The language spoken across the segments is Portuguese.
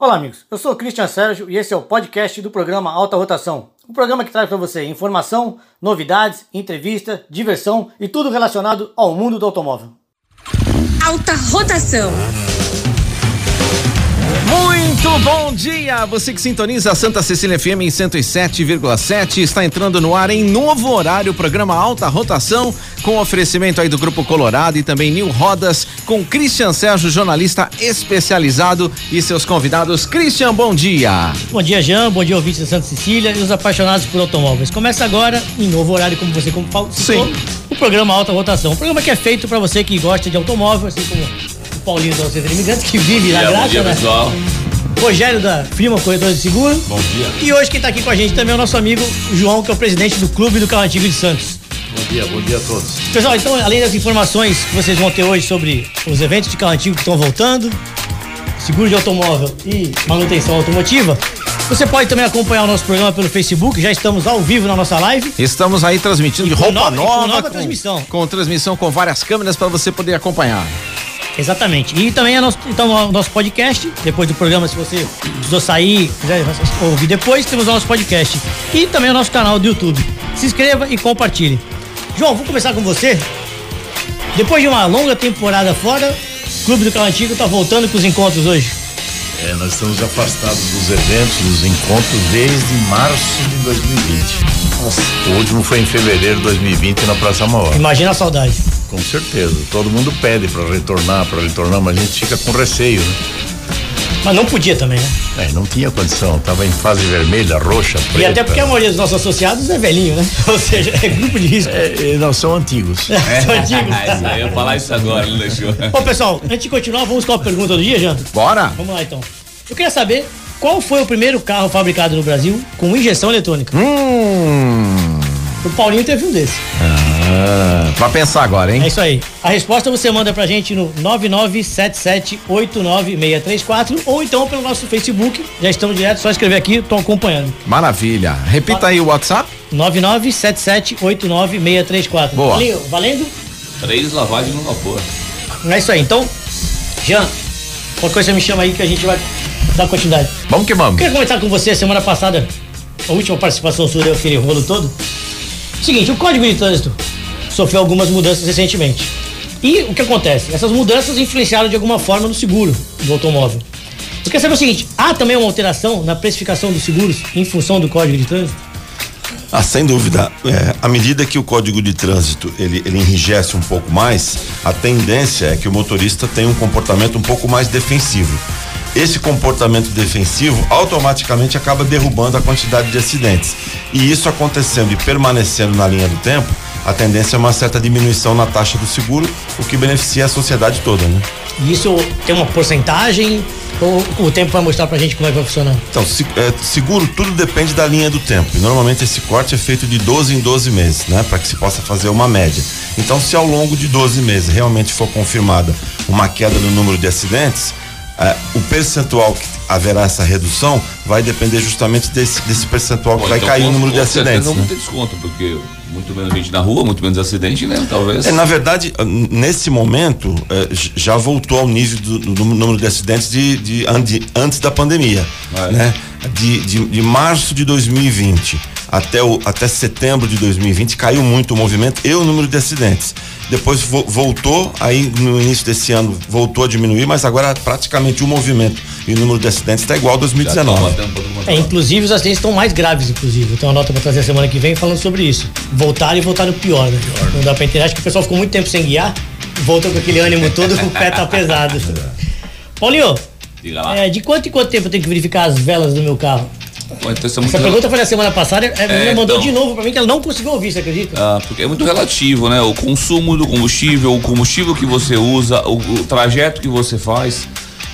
Olá, amigos. Eu sou o Christian Sérgio e esse é o podcast do programa Alta Rotação. Um programa que traz para você informação, novidades, entrevista, diversão e tudo relacionado ao mundo do automóvel. Alta Rotação. Muito bom dia! Você que sintoniza a Santa Cecília FM em 107,7 está entrando no ar em novo horário, o programa Alta Rotação, com oferecimento aí do Grupo Colorado e também Nil Rodas, com Christian Sérgio, jornalista especializado e seus convidados. Christian, bom dia! Bom dia, Jean, bom dia, ouvintes da Santa Cecília e os apaixonados por automóveis. Começa agora, em novo horário, como você como citou, Sim. o programa Alta Rotação. Um programa que é feito para você que gosta de automóvel, assim como o Paulinho da Centro Imigrantes, que vive na Bom graça, dia, né? pessoal. Rogério da Firma Corretora de Seguro. Bom dia. E hoje quem tá aqui com a gente também é o nosso amigo João, que é o presidente do Clube do Carro Antigo de Santos. Bom dia, bom dia a todos. Pessoal, então, além das informações que vocês vão ter hoje sobre os eventos de carro antigo que estão voltando, seguro de automóvel e manutenção automotiva, você pode também acompanhar o nosso programa pelo Facebook, já estamos ao vivo na nossa live. Estamos aí transmitindo de com roupa nova- com nova, nova transmissão. com transmissão com várias câmeras para você poder acompanhar. Exatamente. E também é nosso, então, o nosso podcast, depois do programa, se você precisou sair, quiser ouvir depois, temos o nosso podcast. E também o nosso canal do YouTube. Se inscreva e compartilhe. João, vou começar com você. Depois de uma longa temporada fora, o Clube do Carro Antigo está voltando com os encontros hoje. É, nós estamos afastados dos eventos, dos encontros desde março de 2020. O último foi em fevereiro de 2020 na Praça Maior. Imagina a saudade. Com certeza. Todo mundo pede para retornar, para retornar, mas a gente fica com receio, né? Mas não podia também, né? É, não tinha condição. Tava em fase vermelha, roxa, preta. E até porque a maioria dos nossos associados é velhinho, né? Ou seja, é grupo de risco. É, é, não, são antigos. São antigos. Eu ia falar isso agora, ele deixou. Bom, pessoal, antes de continuar, vamos com a pergunta do dia, Janto? Bora! Vamos lá então. Eu queria saber qual foi o primeiro carro fabricado no Brasil com injeção eletrônica. Hum. O Paulinho teve um desse. Ah, pra pensar agora, hein? É isso aí. A resposta você manda pra gente no 997789634 ou então pelo nosso Facebook. Já estamos direto, só escrever aqui, estou acompanhando. Maravilha. Repita aí o WhatsApp. 997789634. Boa. Paulinho, valendo? Três lavagens no vapor. É isso aí. Então, Jean, qualquer coisa me chama aí que a gente vai dar continuidade. Vamos que vamos. queria comentar com você semana passada, a última participação sua deu aquele rolo todo. Seguinte, o Código de Trânsito sofreu algumas mudanças recentemente. E o que acontece? Essas mudanças influenciaram de alguma forma no seguro do automóvel. Eu quero saber o seguinte, há também uma alteração na precificação dos seguros em função do Código de Trânsito? Ah, sem dúvida. É, à medida que o código de trânsito ele, ele enrijece um pouco mais, a tendência é que o motorista tenha um comportamento um pouco mais defensivo. Esse comportamento defensivo automaticamente acaba derrubando a quantidade de acidentes. E isso acontecendo e permanecendo na linha do tempo, a tendência é uma certa diminuição na taxa do seguro, o que beneficia a sociedade toda, né? E isso tem uma porcentagem ou o tempo vai mostrar pra gente como é que vai funcionar? Então, se- é, seguro tudo depende da linha do tempo. E normalmente esse corte é feito de 12 em 12 meses, né? Para que se possa fazer uma média. Então, se ao longo de 12 meses realmente for confirmada uma queda no número de acidentes, é, o percentual que haverá essa redução vai depender justamente desse, desse percentual que Pô, vai então, cair com- o número de acidentes. Não né? ter desconto, porque muito menos gente na rua, muito menos acidente, né? Talvez. É, na verdade, nesse momento, eh, j- já voltou ao nível do, do número de acidentes de, de de- antes da pandemia. É. Né? De, de, de março de 2020 até, o, até setembro de 2020 caiu muito o movimento e o número de acidentes. Depois vo- voltou, aí no início desse ano voltou a diminuir, mas agora praticamente o movimento e o número de acidentes está igual a Já estão 2019. batendo todo mundo. É, inclusive os acidentes estão mais graves, inclusive. Eu tenho uma nota pra trazer a semana que vem falando sobre isso. Voltaram e voltaram pior, né? Não dá pra entender. Acho que o pessoal ficou muito tempo sem guiar, voltou com aquele ânimo todo, o pé tá pesado. Paulinho, Diga lá. é, de quanto em quanto tempo eu tenho que verificar as velas do meu carro? Então é muito Essa pergunta foi na semana passada, a menina É, mandou então. de novo pra mim que ela não conseguiu ouvir, você acredita? Ah, porque é muito relativo, né? O consumo do combustível, o combustível que você usa, o, o trajeto que você faz.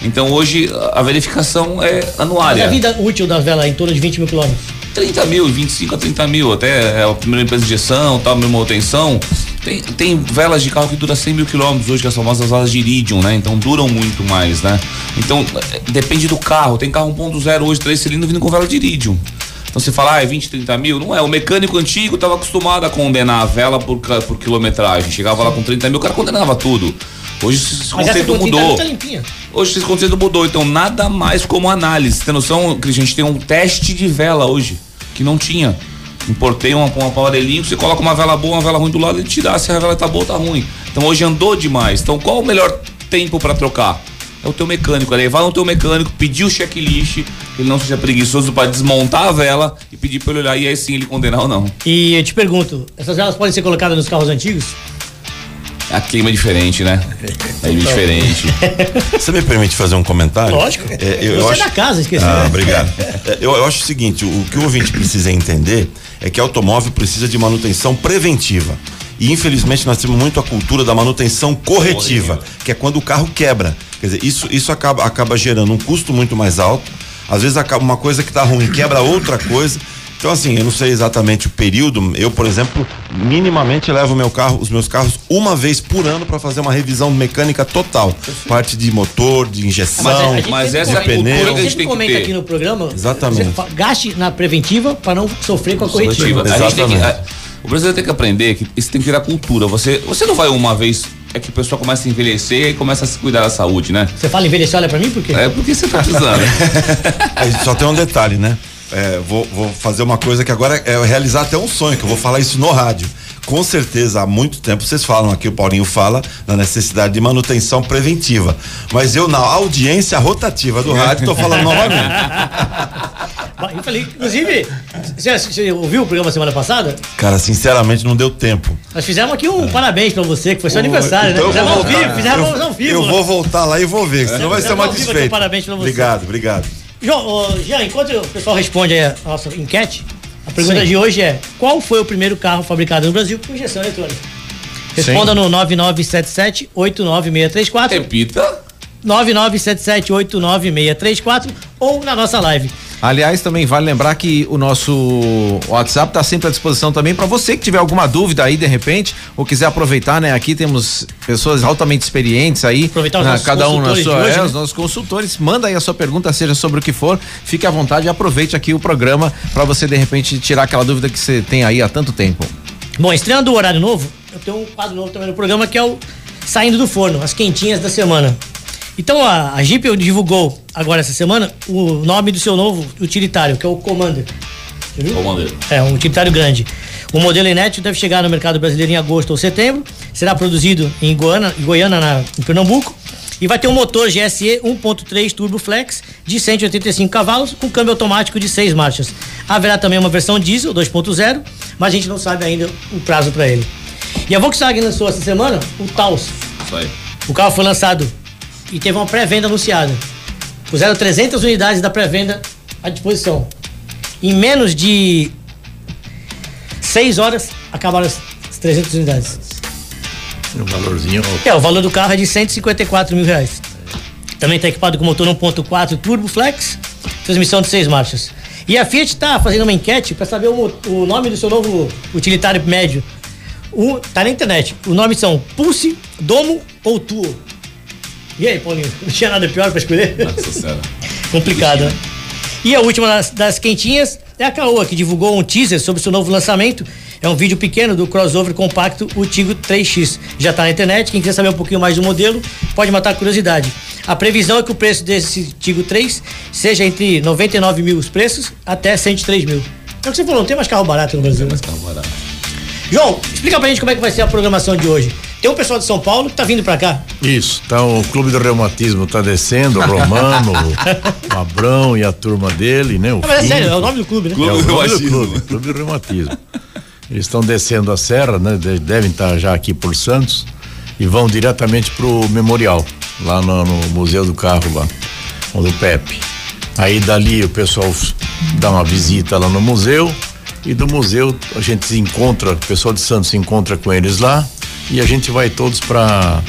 Então hoje a verificação é Mas anuária. a vida útil das velas é em torno de 20 mil quilômetros. 30 mil, 25 a 30 mil, até é a primeira empresa de injeção, tal, manutenção. Tem, tem velas de carro que dura 100 mil quilômetros hoje, que são as famosas velas de iridium, né? Então duram muito mais, né? Então eh, depende do carro. Tem carro 1.0 hoje, 3 cilindros vindo com vela de iridium. Então você fala, ah, é 20, 30 mil? Não é. O mecânico antigo estava acostumado a condenar a vela por, por quilometragem. Chegava lá com 30 mil, o cara condenava tudo. Hoje esse conceito tá mudou. limpinha. Hoje esse conceito mudou, então nada mais como análise. Tem noção, Cris? A gente tem um teste de vela hoje, que não tinha. Importei uma, um aparelhinho, você coloca uma vela boa, uma vela ruim do lado, ele te dá se a vela tá boa ou tá ruim. Então hoje andou demais. Então qual o melhor tempo para trocar? É o teu mecânico, é levar no teu mecânico, pedir o checklist, ele não seja preguiçoso para desmontar a vela e pedir para ele olhar e aí sim ele condenar ou não. E eu te pergunto, essas velas podem ser colocadas nos carros antigos? A clima é diferente, né? É diferente. Você me permite fazer um comentário? Lógico. É, eu, Você eu é acho... da casa, esqueci. Ah, obrigado. É, Eu, eu acho o seguinte: o que o ouvinte precisa entender é que automóvel precisa de manutenção preventiva. E infelizmente nós temos muito a cultura da manutenção corretiva, que é quando o carro quebra. Quer dizer, isso, isso acaba, acaba gerando um custo muito mais alto. Às vezes acaba uma coisa que está ruim quebra outra coisa. Então, assim, eu não sei exatamente o período. Eu, por exemplo, minimamente levo meu carro, os meus carros uma vez por ano para fazer uma revisão mecânica total. Parte de motor, de injeção, a gente mas sempre essa é a comenta- cultura a que a gente tem que comenta ter. aqui no programa. Exatamente. Gaste na preventiva para não sofrer com a corretiva. A gente tem que, Exatamente. a- o brasileiro tem que aprender que isso tem que virar cultura. Você, você não vai uma vez, é que o pessoal começa a envelhecer e começa a se cuidar da saúde, né? Você fala envelhecer, olha pra mim, por quê? É porque você tá precisando. Só tem um detalhe, né? É, vou, vou fazer uma coisa que agora é realizar até um sonho, que eu vou falar isso no rádio. Com certeza, há muito tempo vocês falam aqui, o Paulinho fala na necessidade de manutenção preventiva. Mas eu, na audiência rotativa do rádio, estou falando novamente. Eu falei, inclusive, você, você ouviu o programa semana passada? Cara, sinceramente, não deu tempo. Nós fizemos aqui um parabéns pra você, que foi seu aniversário, Então né? Fizemos ao vivo, fizemos Eu- ao vivo. Eu vou voltar lá e vou ver, senão vai ser uma aqui, um desfeita. parabéns pra você. Obrigado, obrigado. Jean, enquanto o pessoal responde aí a nossa enquete, a pergunta Sim. de hoje é: qual foi o primeiro carro fabricado no Brasil com injeção eletrônica? Responda no 9977-89634, Repita. 9977-89634 ou na nossa live. Aliás, também vale lembrar que o nosso WhatsApp está sempre à disposição também para você que tiver alguma dúvida aí de repente ou quiser aproveitar, né? Aqui temos pessoas altamente experientes aí, Aproveitar os na- nossos cada um na sua, hoje, é, né? os nossos consultores. Manda aí a sua pergunta, seja sobre o que for, fique à vontade e aproveite aqui o programa para você de repente tirar aquela dúvida que você tem aí há tanto tempo. Bom, estreando o horário novo, eu tenho um quadro novo também no programa que é o Saindo do Forno, as quentinhas da semana. Então a, a Jeep divulgou agora essa semana o nome do seu novo utilitário, que é o Commander. Commander. É, um utilitário grande. O modelo inédito deve chegar no mercado brasileiro em agosto ou setembro. Será produzido em Goiânia, em Goiânia na, em Pernambuco. E vai ter um motor GSE 1.3 Turbo Flex de 185 cavalos com câmbio automático de 6 marchas. Haverá também uma versão diesel 2.0, mas a gente não sabe ainda o prazo para ele. E a Volkswagen lançou essa semana o Taos. Isso aí. O carro foi lançado e teve uma pré-venda anunciada. Puseram 300 unidades da pré-venda à disposição. Em menos de 6 horas acabaram as as 300 unidades. Um valorzinho. É, o valor do carro é de 154 mil reais. Também está equipado com motor 1.4 Turbo Flex, transmissão de 6 marchas. E a Fiat está fazendo uma enquete para saber o, o nome do seu novo utilitário médio. O, tá na internet. O nome são Pulse, Domo ou Tuo. E aí, Paulinho? Não tinha nada pior para escolher? Nossa senhora. Complicado, né? E a última das, das quentinhas é a Caoa, que divulgou um teaser sobre seu novo lançamento. É um vídeo pequeno do crossover compacto o Tigo 3X. Já está na internet, quem quiser saber um pouquinho mais do modelo, pode matar a curiosidade. A previsão é que o preço desse Tigo 3 seja entre 99 mil os preços até 103 mil. É o que você falou, não tem mais carro barato no Brasil. né? Carro barato. João, explica pra gente como é que vai ser a programação de hoje. Tem um pessoal de São Paulo que tá vindo pra cá. Isso, então o Clube do Reumatismo tá descendo, o Romano, o Abrão e a turma dele, né? O Ah, mas é sério, é o nome do clube, né? É o Clube do nome do Reumatismo. clube, Clube do Reumatismo. Eles estão descendo a serra, né? de- Devem estar já aqui por Santos e vão diretamente pro memorial, lá no, no Museu do Carro, lá, o do Pepe. Aí dali o pessoal dá uma visita lá no museu e do museu a gente se encontra, o pessoal de Santos se encontra com eles lá e a gente vai todos para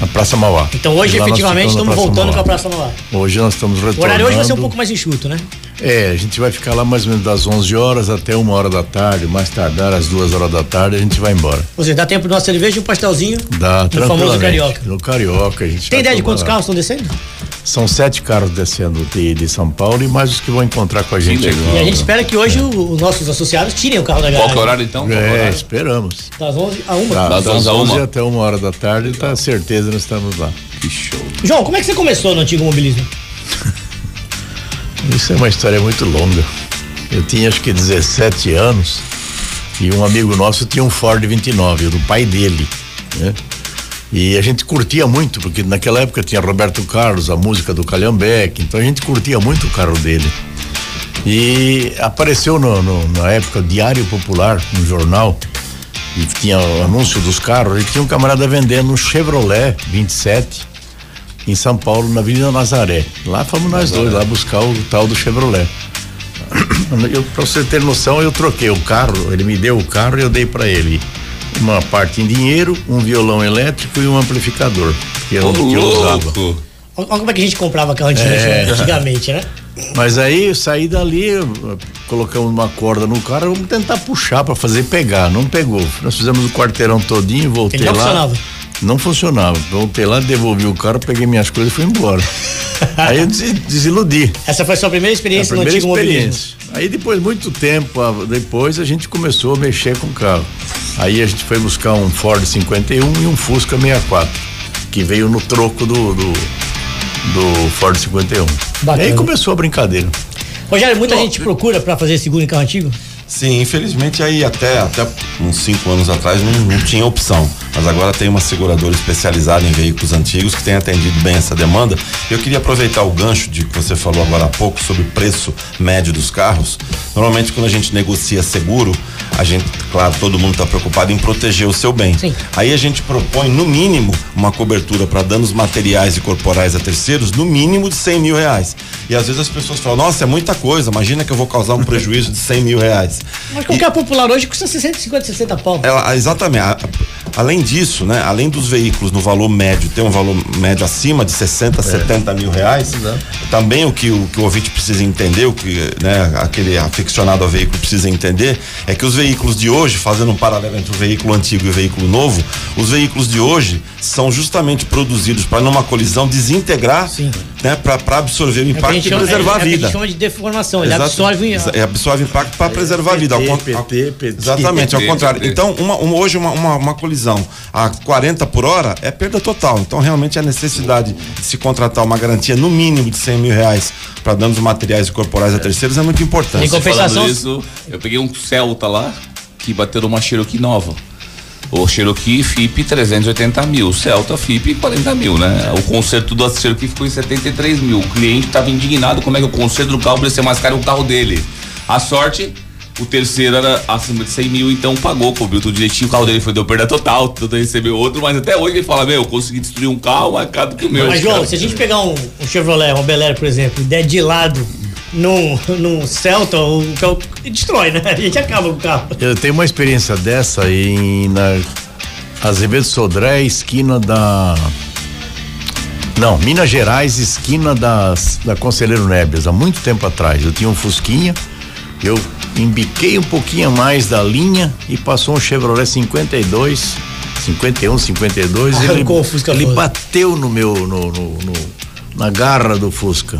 a Praça Mauá. Então hoje, efetivamente, estamos voltando com Mauá. a Praça Mauá. Hoje nós estamos O retornando. horário hoje vai ser um pouco mais enxuto, né? É, a gente vai ficar lá mais ou menos das 11 horas até uma hora da tarde, mais tardar às duas horas da tarde a gente vai embora. Ou seja, dá tempo de uma cerveja e um pastelzinho Dá no famoso carioca. No carioca a gente Tem ideia de quantos lá. carros estão descendo? São sete carros descendo de, de São Paulo e mais os que vão encontrar com a gente. legal. agora. E a gente espera que hoje o- os nossos associados tirem o carro da Qual garagem. que é o horário então? Qual é o É, horário? esperamos. Das 11 a 1. Tá, Das das 11 a 11 uma. até uma hora da tarde, tá certeza nós estamos lá. Que show. João, como é que você começou no antigo mobilismo? Isso é uma história muito longa. Eu tinha acho que 17 anos e um amigo nosso tinha um Ford 29, do pai dele, né? E a gente curtia muito, porque naquela época tinha Roberto Carlos, a música do Calhambeque, então a gente curtia muito o carro dele. E apareceu no, no- na época Diário Popular, no jornal, e tinha o anúncio dos carros, e tinha um camarada vendendo um Chevrolet 27 em São Paulo, na Avenida Nazaré. Lá fomos nós dois, lá buscar o tal do Chevrolet. Eu, pra você ter noção, eu troquei o carro, ele me deu o carro e eu dei pra ele uma parte em dinheiro, um violão elétrico e um amplificador, que era o que eu usava. louco. Olha como é que a gente comprava carro É. antigamente, antigamente, né? Mas aí eu saí dali, colocamos uma corda no carro, vamos tentar puxar pra fazer pegar. Não pegou. Nós fizemos o quarteirão todinho, voltei Ele não lá. funcionava. Não funcionava. Voltei lá, devolvi o carro, peguei minhas coisas e fui embora. aí eu des- desiludi. Essa foi a sua primeira A experiência primeira no antigo mobilismo. experiência. Aí depois, muito tempo a- depois, a gente começou a mexer com o carro. Aí a gente foi buscar um Ford 51 e um Fusca 64, que veio no troco do, do, do Ford 51. Bacana. Aí começou a brincadeira. Rogério, muita gente procura pra fazer seguro em carro antigo? Sim, infelizmente aí até, até uns cinco anos atrás não, não tinha opção. Mas agora tem uma seguradora especializada em veículos antigos que tem atendido bem essa demanda. Eu queria aproveitar o gancho de que você falou agora há pouco sobre o preço médio dos carros. Normalmente quando a gente negocia seguro, a gente, claro, todo mundo está preocupado em proteger o seu bem. Sim. Aí a gente propõe, no mínimo, uma cobertura para danos materiais e corporais a terceiros, no mínimo de 100 mil reais. E às vezes as pessoas falam, nossa, é muita coisa, imagina que eu vou causar um prejuízo de 100 mil reais. Mas qualquer popular hoje custa 60, 50, 60 pau. Ela, exatamente. A- a- além disso, né? Além dos veículos no valor médio ter um valor médio acima de 60, 70 mil reais, também o que, o que o ouvinte precisa entender, o que né, aquele aficionado a veículo precisa entender, é que os veículos de hoje, fazendo um paralelo entre o veículo antigo e o veículo novo, os veículos de hoje são justamente produzidos para numa colisão desintegrar, Sim. né? Para absorver o É impacto e preservar é, a é o que vida. gente chama de deformação. Ele Exato. absorve. É, absorve impacto para preservar a vida. Ao PT, con- PT, ao- PT. Exatamente, ao PT, contrário. PT. Então, uma, uma- hoje uma, uma, uma colisão a 40 por hora é perda total. Então, realmente, a necessidade de se contratar uma garantia no mínimo de 100 mil reais para danos materiais e corporais a terceiros é muito importante. Em compensação- isso, eu peguei um Celta lá que bateu numa Cherokee nova. O Cherokee FIP 380 mil, Celta FIP 40 mil, né? O conserto do Cherokee ficou em 73 mil. O cliente estava indignado como é que o conserto do carro podia ser mais caro que o carro dele. A sorte, o terceiro era acima de 100 mil, então pagou, cobriu tudo direitinho. O carro dele foi deu perda total, tudo recebeu outro, mas até hoje ele fala: Meu, eu consegui destruir um carro mais caro do que o meu. Mas, João, cara- se a gente pegar um, um Chevrolet, uma Bel Air, por exemplo, e der de lado num, num Celta, o carro destrói, né? A gente acaba com o carro. Eu tenho uma experiência dessa em na Azevedo Sodré, esquina da não, Minas Gerais, esquina das, da Conselheiro Nebias, há muito tempo atrás. Eu tinha um Fusquinha, eu embiquei um pouquinho mais da linha e passou um Chevrolet 52, 51, 52. ele o Fusca ele todo. bateu no meu, no, no- no- na garra do Fusca.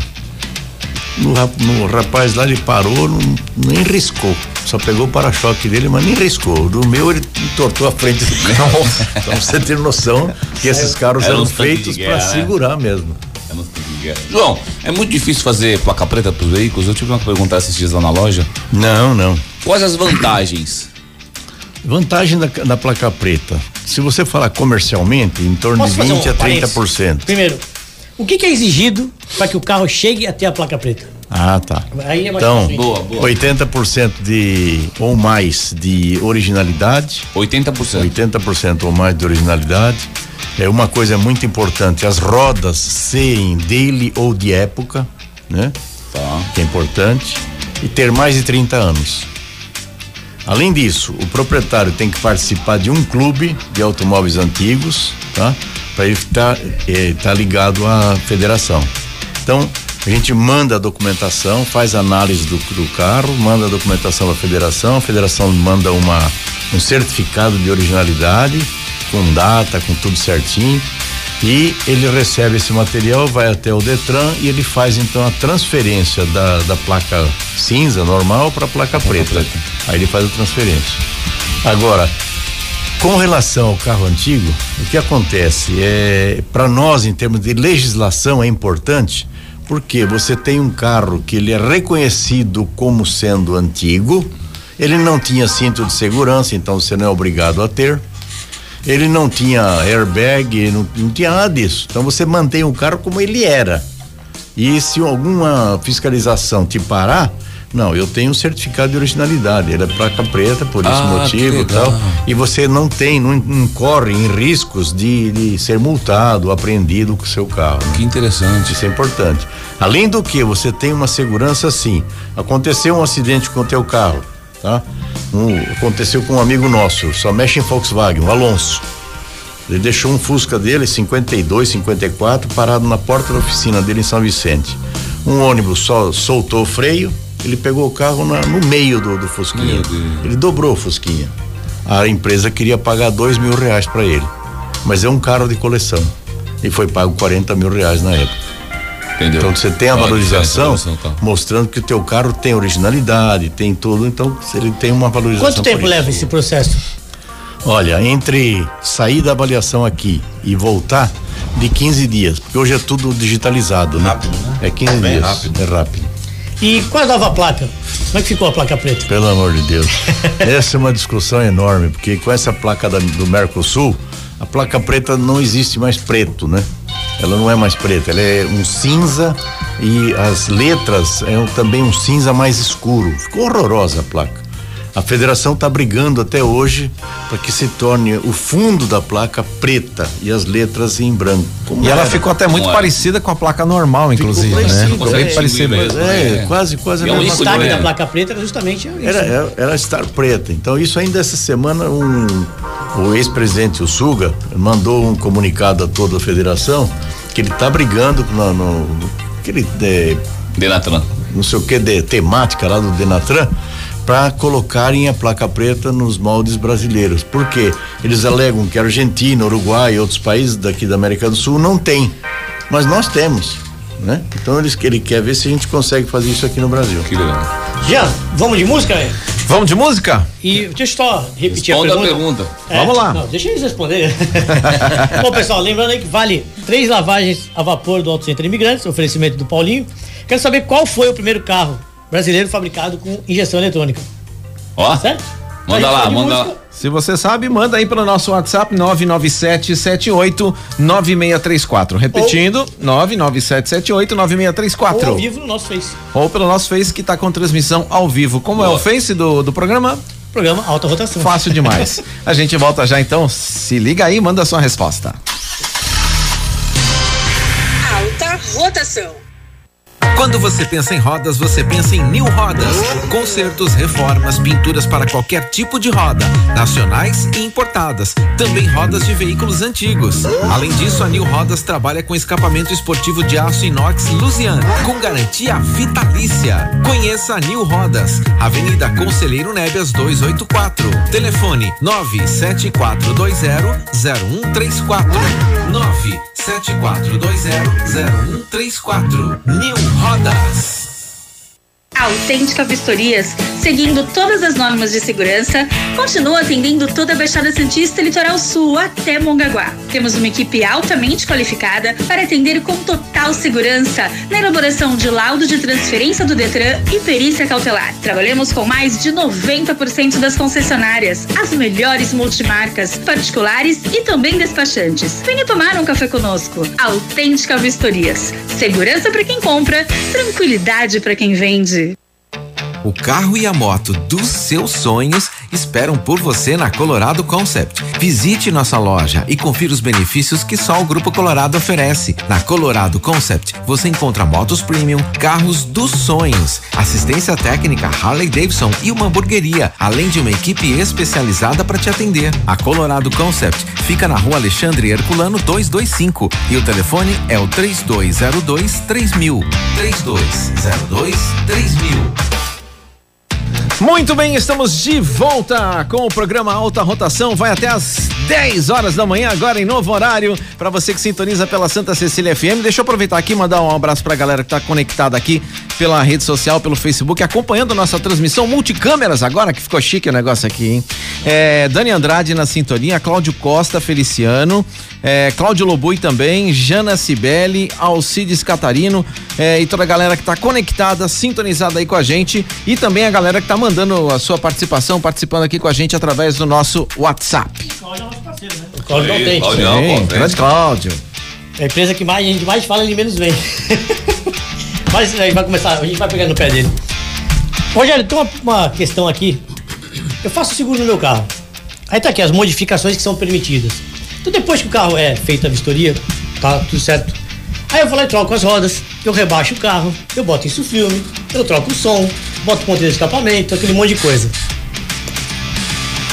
No, no rapaz lá ele parou, não, nem riscou. Só pegou o para-choque dele, mas nem riscou. Do meu ele entortou a frente do carro. então você ter noção que esses carros Era eram feitos para né? segurar mesmo. Eu não sei o que é. João, é muito difícil fazer placa preta pros veículos. Eu tive uma perguntar esses dias lá na loja. Não, não. Quais as vantagens? Vantagem da, da placa preta. Se você falar comercialmente, em torno Posso de fazer 20 um a parênteses? 30%. Primeiro, o que, que é exigido para que o carro chegue até a placa preta? Ah, tá. Aí é mais Então. Boa, boa. 80% de ou mais de originalidade, 80%. 80% ou mais de originalidade. É uma coisa muito importante, as rodas serem dele ou de época, né? Tá. Que é importante. E ter mais de 30 anos. Além disso, o proprietário tem que participar de um clube de automóveis antigos, tá? Para ele estar tá ligado à federação. Então, a gente manda a documentação, faz análise do, do carro, manda a documentação à federação, a federação manda uma, um certificado de originalidade, com data, com tudo certinho. E ele recebe esse material, vai até o Detran e ele faz então a transferência da, da placa cinza normal para a placa preta. preta. Aí ele faz a transferência. Agora, com relação ao carro antigo, o que acontece é para nós em termos de legislação é importante porque você tem um carro que ele é reconhecido como sendo antigo, ele não tinha cinto de segurança, então você não é obrigado a ter. Ele não tinha airbag, não, não tinha nada disso. Então você mantém o carro como ele era. E se alguma fiscalização te parar, não, eu tenho um certificado de originalidade. Ele é placa preta por esse ah, motivo e tal. E você não tem, não incorre em riscos de, de ser multado, apreendido com o seu carro. Que interessante. Isso é importante. Além do que, você tem uma segurança assim. Aconteceu um acidente com o teu carro, tá? Um, aconteceu com um amigo nosso, só mexe em Volkswagen, o Alonso. Ele deixou um Fusca dele, 52, 54, parado na porta da oficina dele em São Vicente. Um ônibus só soltou o freio, ele pegou o carro na, no meio do, do Fusquinha. Ele dobrou o Fusquinha. A empresa queria pagar dois mil reais para ele. Mas é um carro de coleção. E foi pago 40 mil reais na época. Entendeu? Então você tem a valorização tá. mostrando que o teu carro tem originalidade, tem tudo, então ele tem uma valorização. Quanto tempo leva esse processo? Olha, entre sair da avaliação aqui e voltar de 15 dias, porque hoje é tudo digitalizado, né? Rápido, né? É 15 Bem dias. Rápido. É rápido. E qual a nova placa? Como é que ficou a placa preta? Pelo amor de Deus. essa é uma discussão enorme, porque com essa placa da, do Mercosul, a placa preta não existe mais preto, né? Ela não é mais preta, ela é um cinza e as letras é também um cinza mais escuro. Ficou horrorosa a placa. A federação está brigando até hoje para que se torne o fundo da placa preta e as letras em branco. Como e era? ela ficou até muito Como parecida com a placa normal, inclusive, ficou né? Ficou bem parecida. É, é, quase, quase e a mesma O destaque da placa preta era justamente isso. Era, era, era estar preta. Então isso ainda essa semana um, o ex-presidente, o Suga, mandou um comunicado a toda a federação que ele está brigando no, no aquele de, Denatran. Não sei o que de temática lá do Denatran para colocarem a placa preta nos moldes brasileiros. Porque eles alegam que a Argentina, Uruguai e outros países daqui da América do Sul não tem. Mas nós temos. Né? Então eles, ele quer ver se a gente consegue fazer isso aqui no Brasil. Que legal. Jean, vamos de música? Vamos de música? E deixa eu só repetir Responda a pergunta. A pergunta. É, Vamos lá. Não, deixa eles responderem. Bom, pessoal, lembrando aí que vale três lavagens a vapor do Auto Centro Imigrantes, oferecimento do Paulinho. Quero saber qual foi o primeiro carro brasileiro fabricado com injeção eletrônica. Ó. Certo? Manda lá, manda lá. Se você sabe, manda aí pelo nosso WhatsApp 997789634. Repetindo, 997789634. Ou ao vivo no nosso Face. Ou pelo nosso Face que está com transmissão ao vivo. Como Boa. é o Face do, do programa? Programa Alta Rotação. Fácil demais. a gente volta já então. Se liga aí, manda a sua resposta. Alta Rotação. Quando você pensa em rodas, você pensa em New Rodas. Consertos, reformas, pinturas para qualquer tipo de roda, nacionais e importadas. Também rodas de veículos antigos. Além disso, a New Rodas trabalha com escapamento esportivo de aço inox Lusian, com garantia vitalícia. Conheça a New Rodas, Avenida Conselheiro Nebias 284. Telefone 97420 0134. 97420 0134. New Rodas. Autêntica Vistorias, seguindo todas as normas de segurança, continua atendendo toda a Baixada Santista Litoral Sul até Mongaguá. Temos uma equipe altamente qualificada para atender com total segurança na elaboração de laudo de transferência do Detran e perícia cautelar. Trabalhamos com mais de 90% das concessionárias, as melhores multimarcas, particulares e também despachantes. Venha tomar um café conosco. Autêntica Vistorias. Segurança para quem compra, tranquilidade para quem vende. O carro e a moto dos seus sonhos esperam por você na Colorado Concept. Visite nossa loja e confira os benefícios que só o Grupo Colorado oferece. Na Colorado Concept, você encontra motos premium, carros dos sonhos, assistência técnica Harley Davidson e uma hamburgueria, além de uma equipe especializada para te atender. A Colorado Concept fica na rua Alexandre Herculano 225 e o telefone é o 3202 3000. 3202 3000. Muito bem, estamos de volta com o programa Alta Rotação. Vai até às 10 horas da manhã, agora em novo horário. Para você que sintoniza pela Santa Cecília FM. Deixa eu aproveitar aqui e mandar um abraço pra galera que tá conectada aqui pela rede social, pelo Facebook, acompanhando nossa transmissão multicâmeras agora, que ficou chique o negócio aqui, hein? É, Dani Andrade na sintonia, Cláudio Costa, Feliciano, é, Cláudio Lobui também, Jana Cibele, Alcides Catarino é, e toda a galera que tá conectada, sintonizada aí com a gente e também a galera que tá mandando a sua participação, participando aqui com a gente através do nosso WhatsApp. Cláudio é nosso parceiro, né? O Cláudio Aí. Cláudio. Sim, grande Cláudio. É a empresa que mais, a gente mais fala, ele menos vem. Mas a gente vai começar, a gente vai pegando no pé dele. Rogério, tem uma, uma questão aqui. Eu faço seguro no meu carro. Aí tá aqui as modificações que são permitidas. Então depois que o carro é feita a vistoria, tá tudo certo. Aí eu vou lá e troco as rodas, eu rebaixo o carro, eu boto isso filme, eu troco o som, boto ponteiro de escapamento, aquele monte de coisa.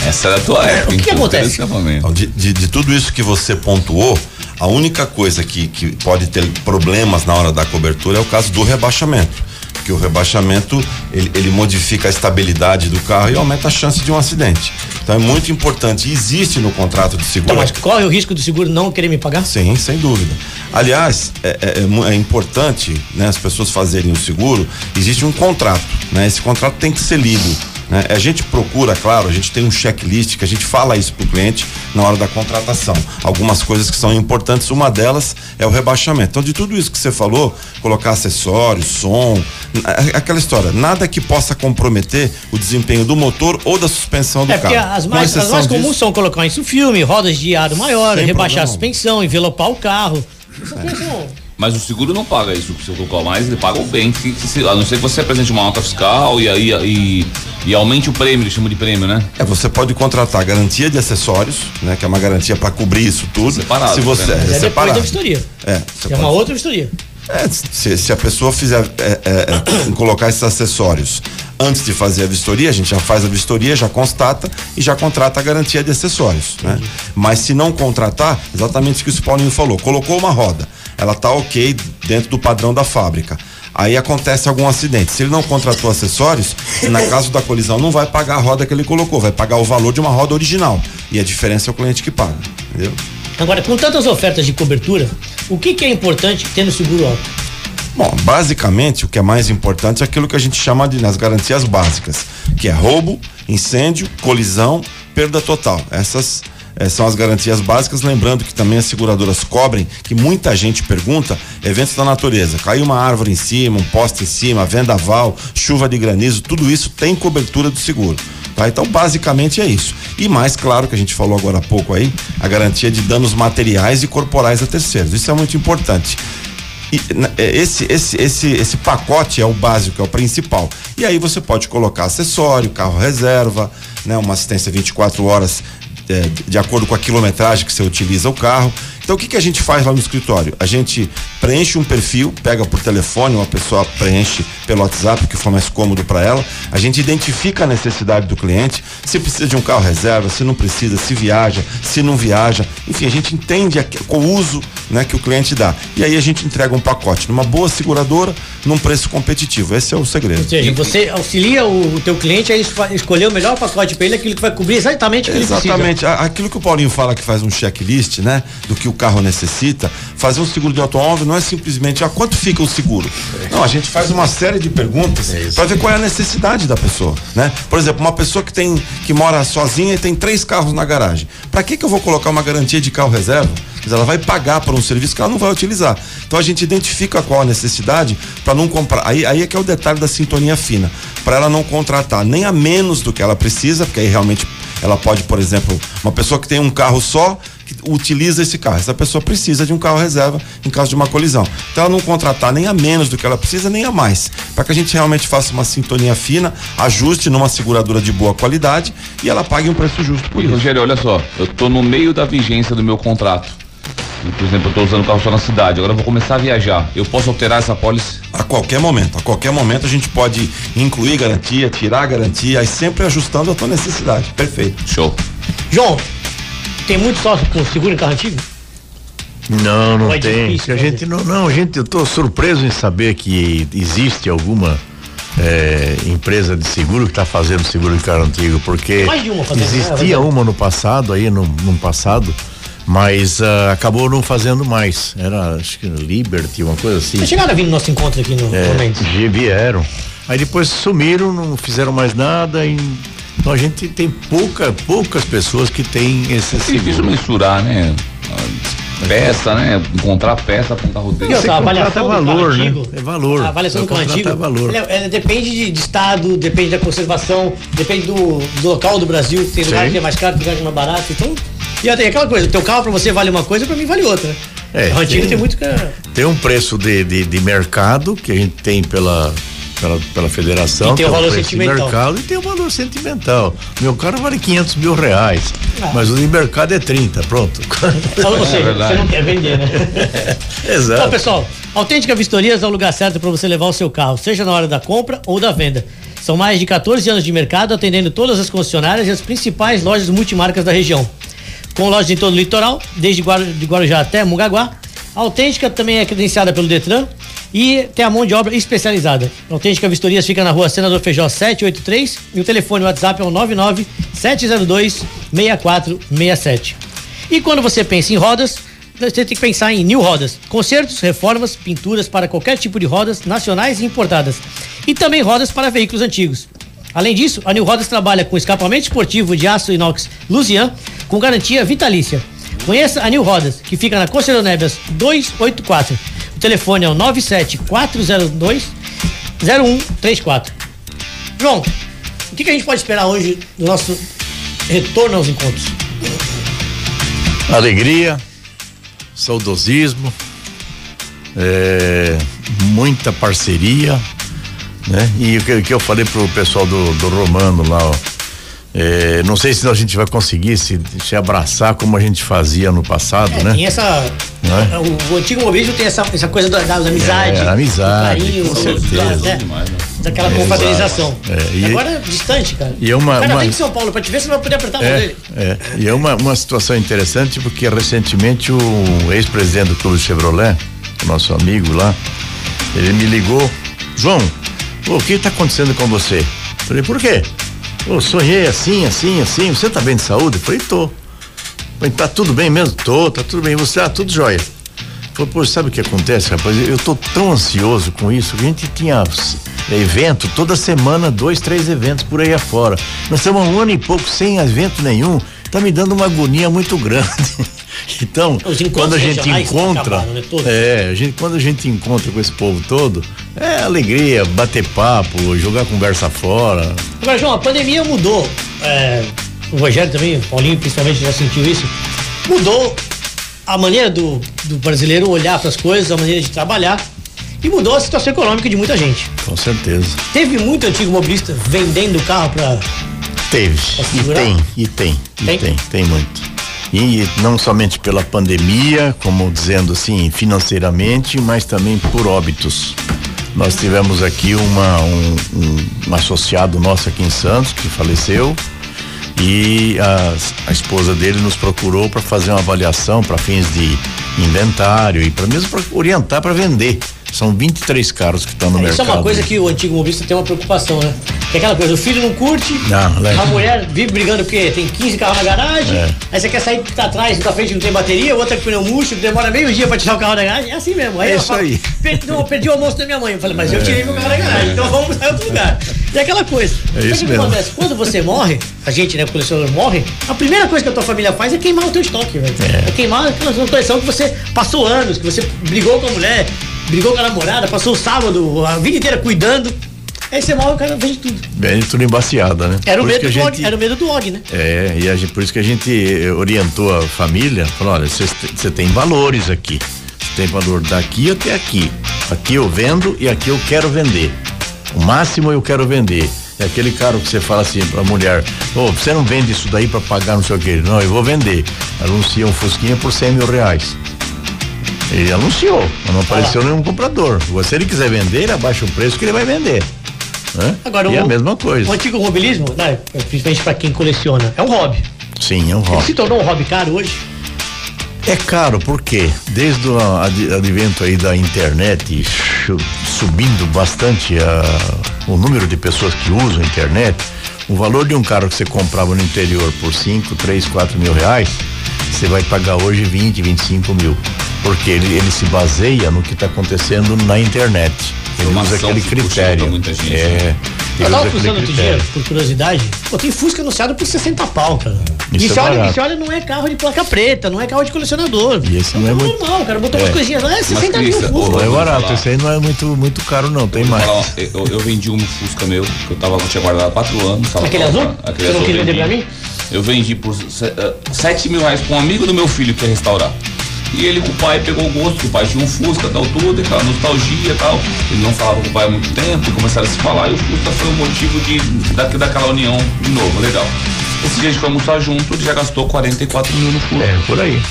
Essa era a tua época. o que que acontece? escapamento. De, de- de tudo isso que você pontuou, a única coisa que, que pode ter problemas na hora da cobertura é o caso do rebaixamento. Porque o rebaixamento ele, ele modifica a estabilidade do carro e aumenta a chance de um acidente. Então é muito importante. Existe no contrato de seguro. Então, mas corre o risco do seguro não querer me pagar? Sim, sem dúvida. Aliás, é, é- é é importante né, as pessoas fazerem o seguro. Existe um contrato, né? Esse contrato tem que ser lido. Né? A gente procura, claro, a gente tem um checklist que a gente fala isso pro cliente na hora da contratação. Algumas coisas que são importantes, uma delas é o rebaixamento. Então, de tudo isso que você falou, colocar acessórios, som, a- aquela história, nada que possa comprometer o desempenho do motor ou da suspensão do É carro. as mais, as mais disso- comuns são colocar isso filme, rodas de aro maior, rebaixar a suspensão, envelopar o carro. Isso aqui são- Mas o seguro não paga isso você colocou mais, ele paga o bem. Que, que se- a não ser que você apresente uma nota fiscal e aí e, e aumente o prêmio, eles chamam de prêmio, né? É, você pode contratar garantia de acessórios, né? Que é uma garantia para cobrir isso tudo. Separado, Se você né? é, é depois separado. da vistoria. É, é uma pode- outra vistoria. é, se, se a pessoa fizer é, é, é, colocar esses acessórios antes de fazer a vistoria, a gente já faz a vistoria, já constata e já contrata a garantia de acessórios, né? Mas se não contratar, exatamente o que o Paulinho falou, colocou uma roda, ela tá ok dentro do padrão da fábrica. Aí acontece algum acidente. Se ele não contratou acessórios, na caso da colisão não vai pagar a roda que ele colocou, vai pagar o valor de uma roda original. E a diferença é o cliente que paga, entendeu? Agora, com tantas ofertas de cobertura, o que, que é importante ter no seguro alto? Bom, basicamente o que é mais importante é aquilo que a gente chama de nas garantias básicas, que é roubo, incêndio, colisão, perda total. Essas eh, são as garantias básicas, lembrando que também as seguradoras cobrem, que muita gente pergunta, eventos da natureza, caiu uma árvore em cima, um poste em cima, vendaval, chuva de granizo, tudo isso tem cobertura do seguro. Tá? Então, basicamente é isso. E mais claro que a gente falou agora há pouco aí, a garantia de danos materiais e corporais a terceiros. Isso é muito importante. Na- é, esse, esse, esse, esse pacote é o básico, é o principal. E aí você pode colocar acessório, carro reserva, né, uma assistência 24 horas é, de acordo com a quilometragem que você utiliza o carro. Então o que, que a gente faz lá no escritório? A gente preenche um perfil, pega por telefone, uma pessoa preenche pelo WhatsApp, que for mais cômodo para ela. A gente identifica a necessidade do cliente, se precisa de um carro reserva, se não precisa, se viaja, se não viaja. Enfim, a gente entende a- o uso né, que o cliente dá. E aí a gente entrega um pacote numa boa seguradora, num preço competitivo. Esse é o segredo. Ou seja, você auxilia o, o teu cliente a escolher o melhor pacote para ele, aquilo que vai cobrir exatamente o que ele precisa. Exatamente. Aquilo que o Paulinho fala que faz um checklist, né? Do que o carro necessita. Fazer um seguro de automóvel não é simplesmente, ah, quanto fica o seguro? Não, a gente faz uma série de perguntas para ver qual é a necessidade da pessoa, né? Por exemplo, uma pessoa que tem, que mora sozinha e tem três carros na garagem. Para que que eu vou colocar uma garantia de carro reserva? Ela vai pagar por um serviço que ela não vai utilizar. Então a gente identifica qual a necessidade para não comprar. Aí, aí é que é o detalhe da sintonia fina. Para ela não contratar nem a menos do que ela precisa, porque aí realmente ela pode, por exemplo, uma pessoa que tem um carro só, que utiliza esse carro. Essa pessoa precisa de um carro reserva em caso de uma colisão. Então ela não contratar nem a menos do que ela precisa, nem a mais. Para que a gente realmente faça uma sintonia fina, ajuste numa seguradora de boa qualidade e ela pague um preço justo por E, isso. Rogério, olha só, eu tô no meio da vigência do meu contrato. Por exemplo, eu tô usando o carro só na cidade, agora eu vou começar a viajar. Eu posso alterar essa pólice? A qualquer momento, a qualquer momento a gente pode incluir garantia, tirar garantia, e sempre ajustando a tua necessidade. Perfeito. Show. João, tem muito sócio com seguro em carro antigo? Não, não é tem. difícil a gente não, não, gente, eu tô surpreso em saber que existe alguma é, empresa de seguro que está fazendo seguro de carro antigo, porque uma né? existia uma no passado, aí no, no passado, mas ah, acabou não fazendo mais. Era, acho que Liberty, uma coisa assim. Chegaram a vir no nosso encontro aqui no É, vi- vieram. Aí depois sumiram, não fizeram mais nada. E, então a gente tem pouca, poucas pessoas que têm esse É difícil seguro. mensurar, né? Peça, né? Encontrar peça para um carro desse. outra, a contrata avaliação valor, né? antigo, É valor. A avaliação do carro antigo. valor. é- é, depende de, de estado, depende da conservação, depende do, do local do Brasil. Tem lugar Sim. que é mais caro, tem lugar que é mais barato. Então, e até aquela coisa, o teu carro pra você vale uma coisa, pra mim vale outra. né? É, o antigo tem- tem, muito que. é- Tem um preço de, de, de mercado que a gente tem pela, pela, pela federação. E tem o é valor sentimental. mercado e tem o valor sentimental. Meu carro vale 500 mil reais, Ah. mas o de mercado é 30, pronto. Ou seja, verdade. você não quer vender, né? Exato. Então, pessoal, Autêntica Vistorias é o lugar certo para você levar o seu carro, seja na hora da compra ou da venda. São mais de 14 anos de mercado, atendendo todas as concessionárias e as principais lojas multimarcas da região. Com lojas em todo o litoral, desde Guaru- de Guarujá até Mugaguá. A Autêntica também é credenciada pelo Detran e tem a mão de obra especializada. Autêntica Vistorias fica na rua Senador Feijó 783 e o telefone WhatsApp é o 99 702 6467. E quando você pensa em rodas, você tem que pensar em New Rodas. Consertos, reformas, pinturas para qualquer tipo de rodas nacionais e importadas. E também rodas para veículos antigos. Além disso, a New Rodas trabalha com escapamento esportivo de aço inox Lusian com garantia vitalícia. Conheça a New Rodas, que fica na Conselho Nebias 284. Telefone é o 97402 0134. João, o que, que a gente pode esperar hoje do nosso retorno aos encontros? Alegria, saudosismo, é, muita parceria, né? E o que, que eu falei pro pessoal do, do Romano lá, ó, é, não sei se a gente vai conseguir se, se abraçar como a gente fazia no passado, É, né? Tem essa. Não O, o antigo mobilismo tem essa, essa coisa da, da amizade. É, a amizade, carinho, com certeza. da- né, Demais, né? daquela É, confraternização. É, e e- agora é distante, cara. e é uma- cara uma- vem de São Paulo pra te ver, você vai poder apertar a mão É, dele. é. E é uma, uma situação interessante porque recentemente o ex-presidente do Clube Chevrolet, nosso amigo lá, ele me ligou, João, o que está acontecendo com você? Falei, por quê? Eu sonhei assim, assim, assim, você tá bem de saúde? Falei, tô. Falei, tá tudo bem mesmo? Tô, tá tudo bem. Você, ah, tudo jóia. Falei, pô, sabe o que acontece, rapaz? Eu tô tão ansioso com isso a gente tinha evento toda semana, dois, três eventos por aí afora. Nós estamos um ano e pouco sem evento nenhum. Tá me dando uma agonia muito grande. Então, quando a gente encontra, acabaram, né, é, a gente, quando a gente encontra com esse povo todo, é alegria, bater papo, jogar conversa fora. Agora, João, a pandemia mudou. é, o Rogério também, o Paulinho principalmente já sentiu isso. Mudou a maneira do, do brasileiro olhar para as coisas, a maneira de trabalhar. E mudou a situação econômica de muita gente. Com certeza. Teve muito antigo mobilista vendendo carro para Teve. Posso E tem, e tem, e Tem? tem, tem, muito. E não somente pela pandemia, como dizendo assim, financeiramente, mas também por óbitos. Nós tivemos aqui uma, um, um- um associado nosso aqui em Santos que faleceu e a, a esposa dele nos procurou para fazer uma avaliação para fins de inventário e para mesmo para orientar para vender. São 23 carros que estão no Isso mercado. é uma coisa que o antigo mobilista tem uma preocupação, né? Que é aquela coisa, o filho não curte, Não, a mulher vive brigando porque tem 15 carros na garagem, É. aí você quer sair porque tá atrás, da frente não tem bateria, outra com pneu murcho, demora meio dia pra tirar o carro da garagem, é assim mesmo. Aí É isso fala, aí. "Per- não, eu perdi o almoço da minha mãe. Eu falei, mas eu tirei meu carro da garagem, então vamos pra outro lugar. E aquela coisa. É isso que mesmo. acontece? Quando você morre, a gente, né, o colecionador morre, a primeira coisa que a tua família faz é queimar o teu estoque, velho. É. queimar aquela coleção que você passou anos, que você brigou com a mulher, brigou com a namorada, passou o sábado, a vida inteira cuidando. Aí você morre, o cara vende tudo. Bem, tudo embaciada, né? Era o medo do a Og, gente- era o medo do Og, né? É, e a gente, por isso que a gente eh, orientou a família, falou, olha, você tem valores aqui. Você tem valor daqui até aqui. Aqui eu vendo e aqui eu quero vender. O máximo eu quero vender. É aquele cara que você fala assim pra mulher, ô, você não vende isso daí pra pagar não sei o que. Não, eu vou vender. Anuncia um Fusquinha por 100 mil reais. Ele anunciou, mas não apareceu nenhum comprador. Se ele quiser vender, ele abaixa o preço que ele vai vender. Né? Agora, e é o- a mesma coisa. O antigo mobilismo, né, principalmente pra quem coleciona, é um hobby. Sim, é um Ele hobby. se tornou um hobby caro hoje. É caro porque desde o ad- advento aí da internet subindo bastante a, o número de pessoas que usam a internet, o valor de um carro que você comprava no interior por 5, 3, 4 mil reais, você vai pagar hoje 20, 25 mil. Porque ele, ele se baseia no que está acontecendo na internet. Ele usa Informação aquele critério. muita gente, é, né? Eu tava usa fuçando aquele outro dia, por curiosidade. Pô, tem Fusca anunciado por 60 pau, cara. Isso você é olha, você olha, não é carro de placa preta, não é carro de colecionador. E esse não é carro muito- normal, cara botou umas É. coisinhas lá, é 60 mil Cristian, Fusca. Não é barato, esse aí não é muito, muito caro não, tem mais. falar, eu, eu vendi um Fusca meu, que eu tava, eu tinha guardado há quatro anos. tava- Aquele azul? Aquele Você não azul quis eu vender pra mim? Eu vendi por se- eh, sete mil reais pra um amigo do meu filho que quer restaurar. E ele com o pai pegou o gosto, que o pai tinha um Fusca, tal, tudo, aquela nostalgia e tal. Ele não falava com o pai há muito tempo, e começaram a se falar, e o Fusca foi o motivo de, da, daquela união de novo, legal. Esse dia a gente foi almoçar junto, ele já gastou 44 mil no Fusca. É, por aí.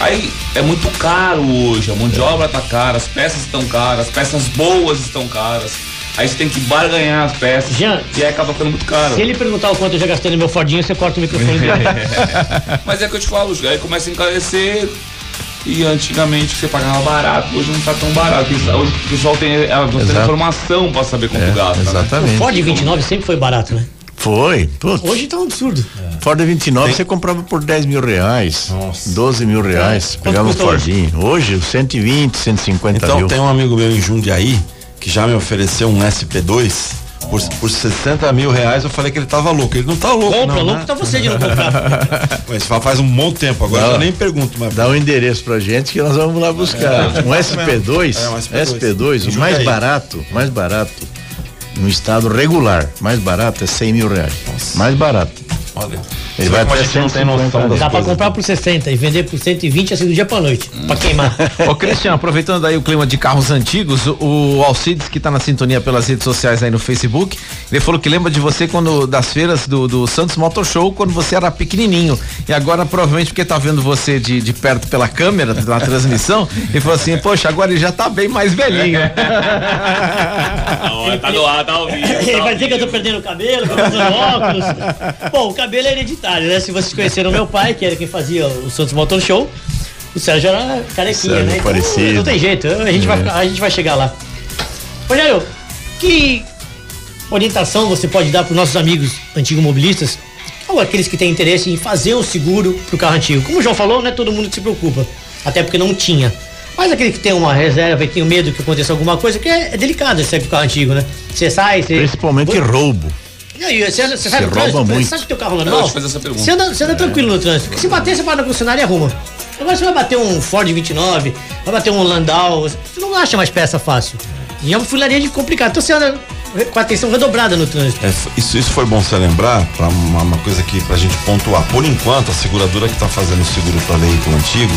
Aí é muito caro hoje, a mão de obra tá cara, as peças estão caras, as peças boas estão caras. Aí você tem que barganhar as peças Jean, e aí acaba ficando muito caro. Se ele perguntar o quanto eu já gastei no meu Fordinho, você corta o microfone dele. Mas é que eu te falo, aí começa a encarecer e antigamente você pagava barato, hoje não tá tão barato. Hoje o pessoal tem, a, você tem informação pra saber quanto É, gasta. né? O exatamente. Ford 29 sempre foi barato, né? Foi. Putz. Hoje tá um absurdo. Ford 29 você comprava por 10 mil reais, 12 mil reais, Quanto pegava um custa hoje? Fordinho. Hoje, 120, 150 Então mil. tem um amigo meu em Jundiaí que já me ofereceu um SP2 por, por 60 mil reais. Eu falei que ele tava louco. Ele não tá louco, Compra, não. louco né? tá você de não comprar. Mas fa- faz um bom tempo agora. Não. Eu nem pergunto, mas Dá um endereço pra gente que nós vamos lá buscar. Um SP2, É, um SP2. SP2, Em o mais Jundiaí. barato, mais barato, no estado regular, mais barato é 100 mil reais. Mais barato. olha. Ele vai vê como a até gente não tem 150 noção das Dá pra coisas. comprar por 60 e vender por 120 assim do dia pra noite. Pra queimar. Ô, Cristian, aproveitando aí o clima de carros antigos, o, Alcides, que tá na sintonia pelas redes sociais aí no Facebook, ele falou que lembra de você quando, das feiras do, do Santos Motor Show, quando você era pequenininho. E agora, provavelmente, porque tá vendo você de, de perto pela câmera, na transmissão, ele falou assim, poxa, agora ele já tá bem mais velhinho. tá no ar, tá ao vivo. Ele vai dizer que eu tô perdendo o cabelo, que eu tô usando óculos. Bom, o cabelo é hereditário, né? Se vocês conheceram meu pai, que era quem fazia o Santos Motor Show, o Sérgio era carequinha, Sérgio né? Então, parecido. não tem jeito, a gente, vai, a gente vai chegar lá. Rogério, que orientação você pode dar para os nossos amigos antigos mobilistas ou aqueles que têm interesse em fazer o seguro pro carro antigo? Como o João falou, não é todo mundo que se preocupa, até porque não tinha. Mas aquele que tem uma reserva e tem o medo que aconteça alguma coisa, que é, é delicado esse o carro antigo, né? Você sai, você. Principalmente roubo. E aí, você, anda, você trânsito, rouba você muito. sabe que teu carro fazer essa pergunta. Você anda, você anda tranquilo no trânsito. Porque se bater, você para na concessionária e arruma. Agora você vai bater um Ford 29, vai bater um Landau, você não acha mais peça fácil. E é uma filaria de complicado. Então você anda com a atenção redobrada no trânsito. É, isso, isso foi bom você lembrar, para uma, uma coisa que pra gente pontuar. Por enquanto, a seguradora que está fazendo o seguro para veículo antigo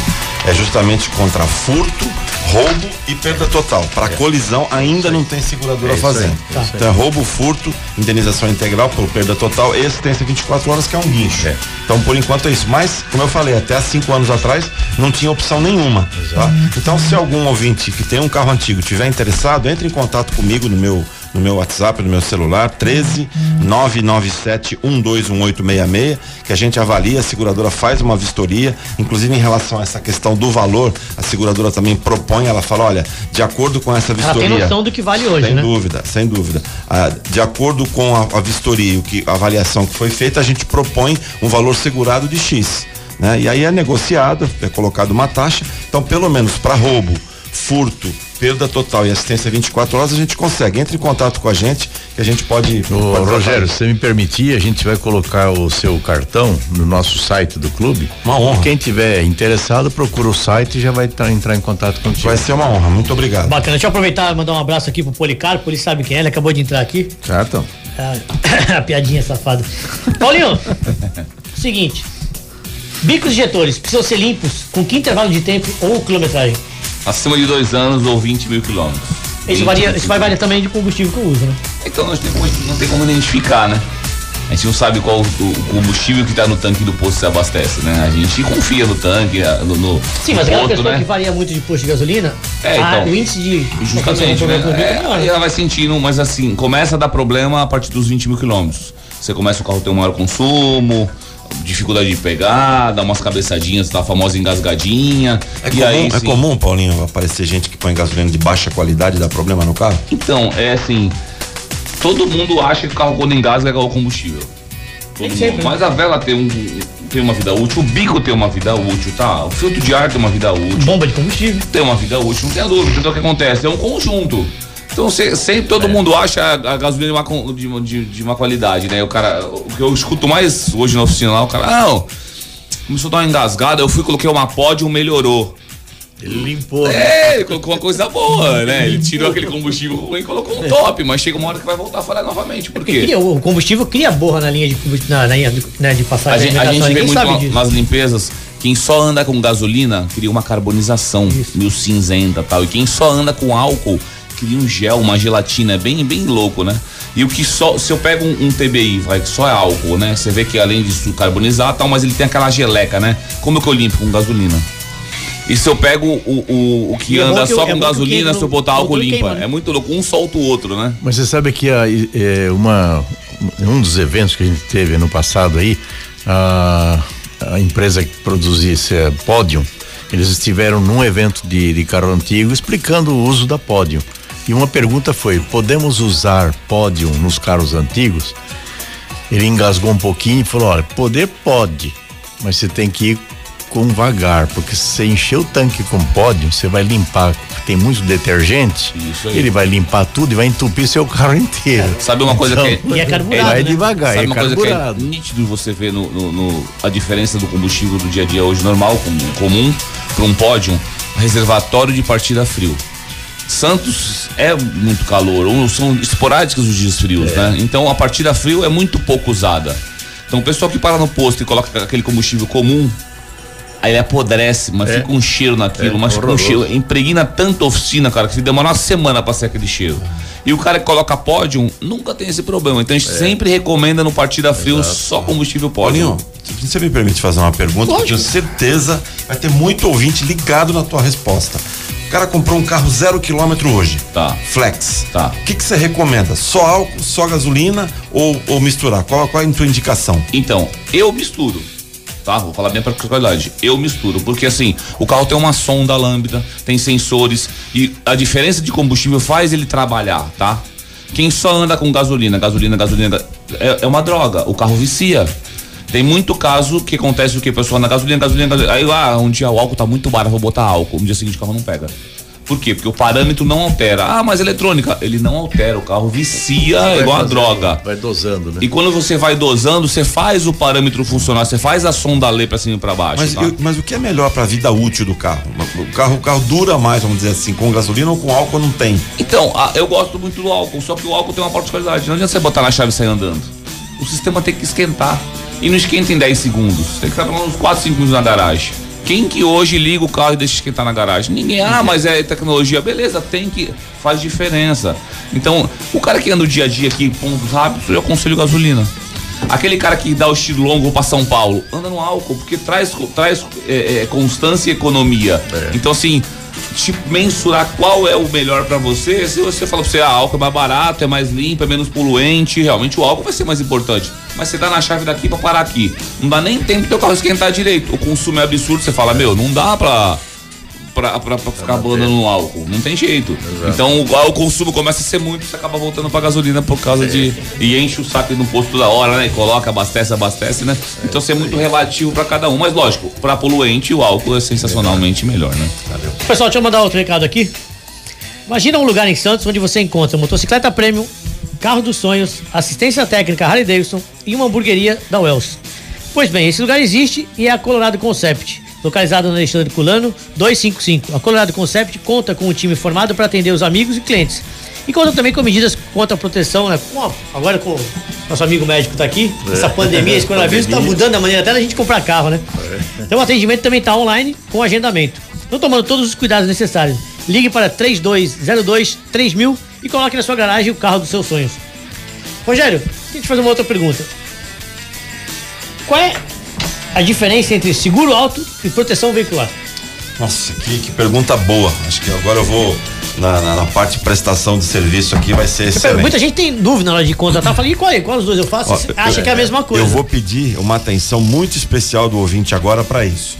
é justamente contra furto, roubo e perda total. Para colisão ainda não tem seguradora É fazendo. é. Então é roubo, furto, indenização integral por perda total e assistência 24 horas, que é um guincho. Então, por enquanto é isso. Mas, como eu falei, até há cinco anos atrás não tinha opção nenhuma. Tá? Então, se algum ouvinte que tem um carro antigo tiver interessado, entre em contato comigo no meu no meu WhatsApp, no meu celular, 13 997 121866, que a gente avalia, a seguradora faz uma vistoria, inclusive em relação a essa questão do valor, a seguradora também propõe, ela fala, olha, de acordo com essa Ela vistoria. tem noção do que vale hoje, sem né? dúvida, sem dúvida. Ah, de acordo com a, a vistoria, e o que a avaliação que foi feita, a gente propõe um valor segurado de X. Né? E aí é negociado, é colocado uma taxa. Então, pelo menos para roubo, furto, perda total e assistência 24 horas, a gente consegue. Entre em contato com a gente, que a gente pode. Ô, pode Rogério, se você me permitir, a gente vai colocar o seu cartão no nosso site do clube. Uma honra. Quem tiver interessado, procura o site e já vai entrar em contato contigo. Vai ser uma honra. Muito obrigado. Bacana, deixa eu aproveitar e mandar um abraço aqui pro Policarpo, ele sabe quem é, ele acabou de entrar aqui. Cartão. Ah, a piadinha safada. Paulinho, seguinte. Bicos injetores precisam ser limpos com que intervalo de tempo ou quilometragem? Acima de dois anos ou 20 mil quilômetros. Isso, 20, varia, isso vai variar também de combustível que uso, né? Então nós temos, não tem como identificar, né? A gente não sabe qual o, o combustível que está no tanque do posto se abastece, né? A gente confia no tanque, no, no Sim, mas aquela pessoa né? que varia muito de posto de gasolina, É, a- então. o índice de. Justamente, né? É, aí né? ela vai sentindo, mas assim, começa a dar problema a partir dos 20 mil quilômetros. Você começa o carro ter um maior consumo, dificuldade de pegar, dá umas cabeçadinhas, tá a famosa engasgadinha. É, e comum, aí, é sim. comum, Paulinho, aparecer gente que põe gasolina de baixa qualidade e dá problema no carro? Então, é assim. todo mundo acha que o carro quando engasga é o combustível. Todo mundo. sempre, né? Mas a vela tem, um, tem uma vida útil, o bico tem uma vida útil, tá? O filtro de ar tem uma vida útil. Bomba de combustível. tem uma vida útil, não tem dúvida. Então o que acontece? É um conjunto. Então se- sempre todo mundo acha a, a gasolina de uma, de, de- de uma qualidade, né? O cara, o que eu escuto mais hoje na oficina lá, o cara, não, começou a dar uma engasgada, eu fui, coloquei uma pódio, melhorou. Ele limpou. né? É, ele colocou uma coisa boa, né? Ele tirou aquele combustível ruim e colocou um top, mas chega uma hora que vai voltar a falhar novamente. Por Porque quê? cria- o combustível cria borra na linha de, na, na linha de, né, de A passagem. gente, a gente vê muito nas limpezas, quem só anda com gasolina cria uma carbonização, meio cinzenta e tal. E quem só anda com álcool cria um gel, uma gelatina, é bem, bem louco, né? E o que só, se eu pego um, um TBI, vai, que só é álcool, né? Você vê que além disso carbonizar e tal, mas ele tem aquela geleca, né? Como que eu limpo com gasolina? E se eu pego o, o, o que E é anda que só o- é com que o gasolina, se eu botar álcool limpa. queima? É muito louco, um solta o outro, né? Mas você sabe que a, é, uma, um dos eventos que a gente teve ano passado aí, a, a empresa que produzia esse é, Podium, eles estiveram num evento de, de carro antigo explicando o uso da Podium. E uma pergunta foi: podemos usar Podium nos carros antigos? Ele engasgou um pouquinho e falou: olha, poder pode, mas você tem que ir com vagar, porque se você encher o tanque com pódio, você vai limpar, tem muito detergente, Isso aí. ele vai limpar tudo e vai entupir seu carro inteiro. Sabe uma coisa que é- E é carburado, Vai né? devagar, Sabe é uma coisa que é carburado. nítido você ver no, no- no- a diferença do combustível do dia a dia hoje normal, comum, comum para um pódio, reservatório de partida frio. Santos é muito calor, ou são esporádicos os dias frios, É. né? Então a partida frio é muito pouco usada. Então o pessoal que para no posto e coloca aquele combustível comum, aí ele apodrece, mas É. fica um cheiro naquilo, É, mas fica um cheiro, impregna tanta oficina, cara, que demora uma semana pra sair aquele cheiro. E o cara que coloca pódio nunca tem esse problema. Então a É. gente sempre recomenda no partida frio só combustível pódio. Se você me permite fazer uma pergunta, eu tenho certeza vai ter muito ouvinte ligado na tua resposta. O cara comprou um carro zero quilômetro hoje. Tá. Flex. Tá. O que você recomenda? Só álcool, só gasolina ou, ou misturar? Qual, qual é a tua indicação? Então, eu misturo. Tá, vou falar bem pra qualidade. Eu misturo, porque assim, o carro tem uma sonda lambda, tem sensores e a diferença de combustível faz ele trabalhar, tá? Quem só anda com gasolina, gasolina, gasolina, ga- é, é uma droga. O carro vicia. Tem muito caso que acontece o que? A pessoa anda gasolina, gasolina, gasolina. Aí, ah, um dia o álcool tá muito barato, vou botar álcool. No dia seguinte o carro não pega. Por quê? Porque o parâmetro não altera. Ah, mas eletrônica. Ele não altera, o carro vicia Vai igual a droga. Vai dosando, né? E quando você vai dosando, você faz o parâmetro funcionar, você faz a sonda ler pra cima e pra baixo. Mas, tá? eu- mas o que é melhor para a vida útil do carro? O carro? o carro dura mais, vamos dizer assim, com gasolina ou com álcool não tem? Então, a- eu gosto muito do álcool, só que o álcool tem uma particularidade. Não adianta você botar na chave e sair andando. O sistema tem que esquentar. E não esquenta em 10 segundos. Tem que ficar pelo menos 4, 5 minutos na garagem. Quem que hoje liga o carro e deixa esquentar na garagem? Ninguém. Ah, mas é tecnologia. Beleza, tem que. Faz diferença. Então, o cara que anda o dia a dia aqui, pontos rápidos, eu aconselho gasolina. Aquele cara que dá o estilo longo pra São Paulo, anda no álcool, porque traz, traz é, é, constância e economia. Então, assim, tipo, mensurar qual é o melhor pra você. Se você fala pra você, ah, álcool é mais barato, é mais limpo, é menos poluente, realmente o álcool vai ser mais importante. Mas você dá na chave daqui pra parar aqui. Não dá nem tempo teu carro esquentar direito. O consumo é absurdo, você fala, meu, não dá pra. Pra, pra, pra ficar abandonando no álcool. Não tem jeito. Então o, o consumo começa a ser muito, você acaba voltando pra gasolina por causa de. E enche o saco no posto toda hora, né? E coloca, abastece, abastece, né? Então isso é muito relativo pra cada um. Mas lógico, pra poluente o álcool é sensacionalmente melhor, né? Pessoal, deixa eu mandar outro recado aqui. Imagina um lugar em Santos onde você encontra motocicleta premium, carro dos sonhos, assistência técnica Harley Davidson e uma hamburgueria da Wells. Pois bem, esse lugar existe e é a Colorado Concept, localizado na Alexandre Culano 255. A Colorado Concept conta com um time formado para atender os amigos e clientes. E conta também com medidas contra a proteção, né? Com a- agora com o nosso amigo médico tá aqui, essa pandemia, esse coronavírus tá Pandemia. mudando a maneira até da gente comprar carro, né? Então o atendimento também tá online com agendamento. Então tomando todos os cuidados necessários. Ligue para 3202 3000 e coloque na sua garagem o carro dos seus sonhos. Rogério, deixa eu te fazer uma outra pergunta. Qual é a diferença entre seguro alto e proteção veicular? Nossa, que, que pergunta boa. Acho que agora eu vou na, na- na parte de prestação de serviço aqui, vai ser excelente. Muita gente tem dúvida na hora de contratar. Fala, e qual é? Qual dos dois eu faço? Ó, acha eu- que é a mesma coisa. Eu vou pedir uma atenção muito especial do ouvinte agora para isso.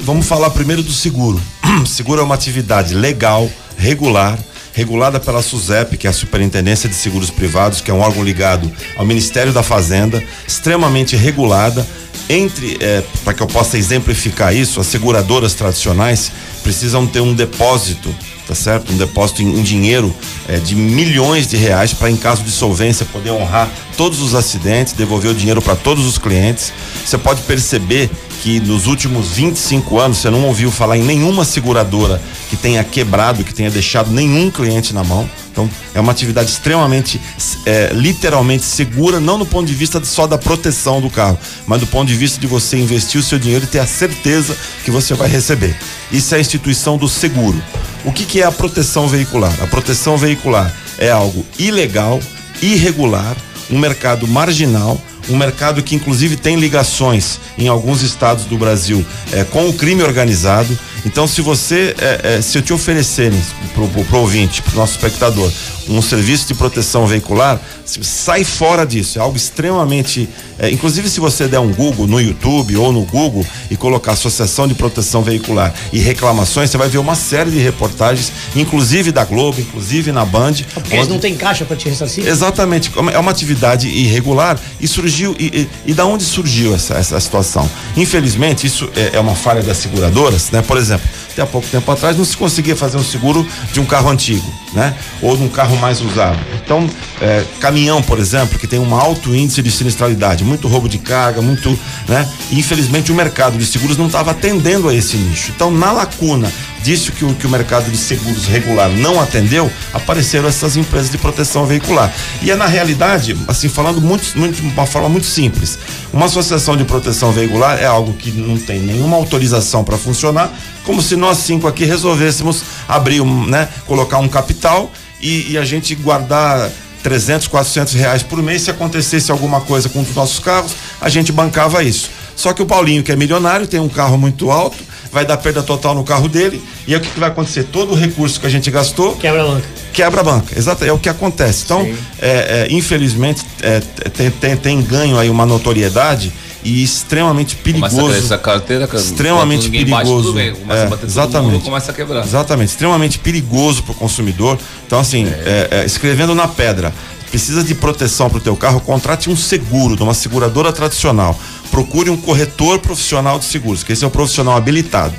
Vamos falar primeiro do seguro. seguro é uma atividade legal, regular, regulada pela SUSEP, que é a Superintendência de Seguros Privados, que é um órgão ligado ao Ministério da Fazenda, extremamente regulada. Entre, é, para que eu possa exemplificar isso, as seguradoras tradicionais precisam ter um depósito tá certo? Um depósito em, dinheiro é, de milhões de reais para, em caso de solvência, poder honrar todos os acidentes, devolver o dinheiro para todos os clientes. Você pode perceber que nos últimos 25 anos você não ouviu falar em nenhuma seguradora que tenha quebrado, que tenha deixado nenhum cliente na mão. Então, é uma atividade extremamente, é, literalmente segura, não do ponto de vista só da proteção do carro, mas do ponto de vista de você investir o seu dinheiro e ter a certeza que você vai receber. Isso é a instituição do seguro. O que, que é a proteção veicular? A proteção veicular é algo ilegal, irregular, um mercado marginal, um mercado que inclusive tem ligações em alguns estados do Brasil é, com o crime organizado. Então, se você, é, é, se eu te oferecerem pro, pro ouvinte, pro nosso espectador, um serviço de proteção veicular, sai fora disso. É algo extremamente. É, inclusive, se você der um Google no YouTube ou no Google e colocar Associação de Proteção Veicular e reclamações, você vai ver uma série de reportagens, inclusive da Globo, inclusive na Band. Porque onde... eles não têm caixa para te ressarcir? Exatamente. É uma atividade irregular e surgiu. E, e, e da onde surgiu essa, essa situação? Infelizmente, isso é, é uma falha das seguradoras, né? Por exemplo, até há pouco tempo atrás não se conseguia fazer um seguro de um carro antigo, né? Ou de um carro mais usado. Então, é, caminhão, por exemplo, que tem um alto índice de sinistralidade, muito roubo de carga, muito, né? Infelizmente o mercado de seguros não estava atendendo a esse nicho. Então, na lacuna disso que o, que o mercado de seguros regular não atendeu, apareceram essas empresas de proteção veicular. E é na realidade, assim, falando muito, muito, uma forma muito simples, uma associação de proteção veicular é algo que não tem nenhuma autorização para funcionar, como se nós cinco aqui resolvêssemos abrir, um, né, colocar um capital e, e a gente guardar 300, 400 reais por mês. Se acontecesse alguma coisa com os nossos carros, a gente bancava isso. Só que o Paulinho, que é milionário, tem um carro muito alto, vai dar perda total no carro dele. E é o que, que vai acontecer? Todo o recurso que a gente gastou. Quebra a banca. Quebra a banca, exato. É o que acontece. Então, é, é, infelizmente, é, tem, tem, tem ganho aí uma notoriedade e extremamente perigoso. Começa a essa carteira, extremamente perigoso. Bem, começa é, a bater exatamente. Mundo, começa a quebrar. Exatamente, extremamente perigoso para o consumidor. Então, assim, é. É, é. escrevendo na pedra, precisa de proteção para o teu carro, contrate um seguro de uma seguradora tradicional. Procure um corretor profissional de seguros, que esse é o profissional habilitado.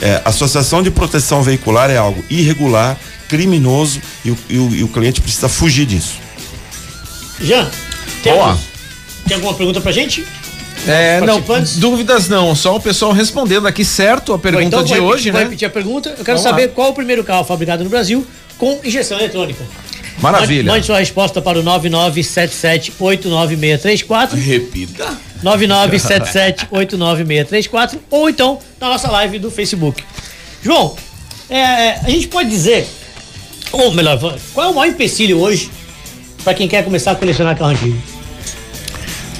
É, associação de proteção veicular é algo irregular, criminoso e o, e o, e o cliente precisa fugir disso. Jean, tem, Boa. tem alguma pergunta pra gente? É, não, dúvidas não, só o pessoal respondendo aqui certo a pergunta então, de hoje, vou né? repetir a pergunta. Eu quero Vamos saber lá. qual o primeiro carro fabricado no Brasil com injeção eletrônica. Maravilha. Mande, mande sua resposta para o 9977896634. Repita. 9977896634 ou então na nossa live do Facebook. João, é, a gente pode dizer, ou melhor, qual é o maior empecilho hoje para quem quer começar a colecionar carro antigo?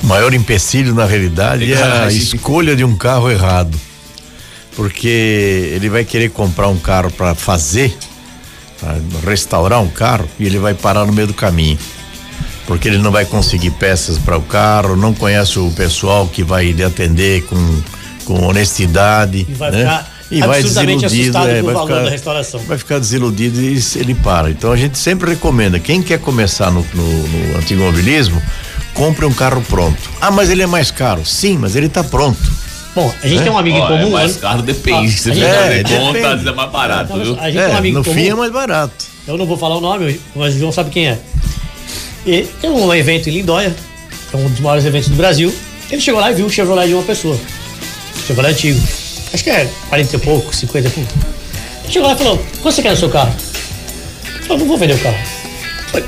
O maior empecilho, na realidade, é a escolha de um carro errado. Porque ele vai querer comprar um carro para fazer, para restaurar um carro, e ele vai parar no meio do caminho. Porque ele não vai conseguir peças para o carro, não conhece o pessoal que vai lhe atender com, com honestidade. E vai né? ficar e vai desiludido, é, vai, ficar, vai ficar desiludido e ele para. Então a gente sempre recomenda, quem quer começar no, no, no compre um carro pronto. Ah, mas ele é mais caro. Sim, mas ele está pronto. Bom, a gente é? tem um amigo em comum. É mais caro depende. Ah, se você é, conta, é mais barato, então, viu? A gente é, tem um amigo no comum. fim é mais barato. Eu não vou falar o nome, mas o João sabe quem é. E tem um evento em Lindóia, que é um dos maiores eventos do Brasil. Ele chegou lá e viu o Chevrolet de uma pessoa. Chevrolet antigo. Acho que é 40 e pouco, 50 e pouco. Ele chegou lá e falou: quanto você quer no seu carro? Ele falou: não vou vender o carro.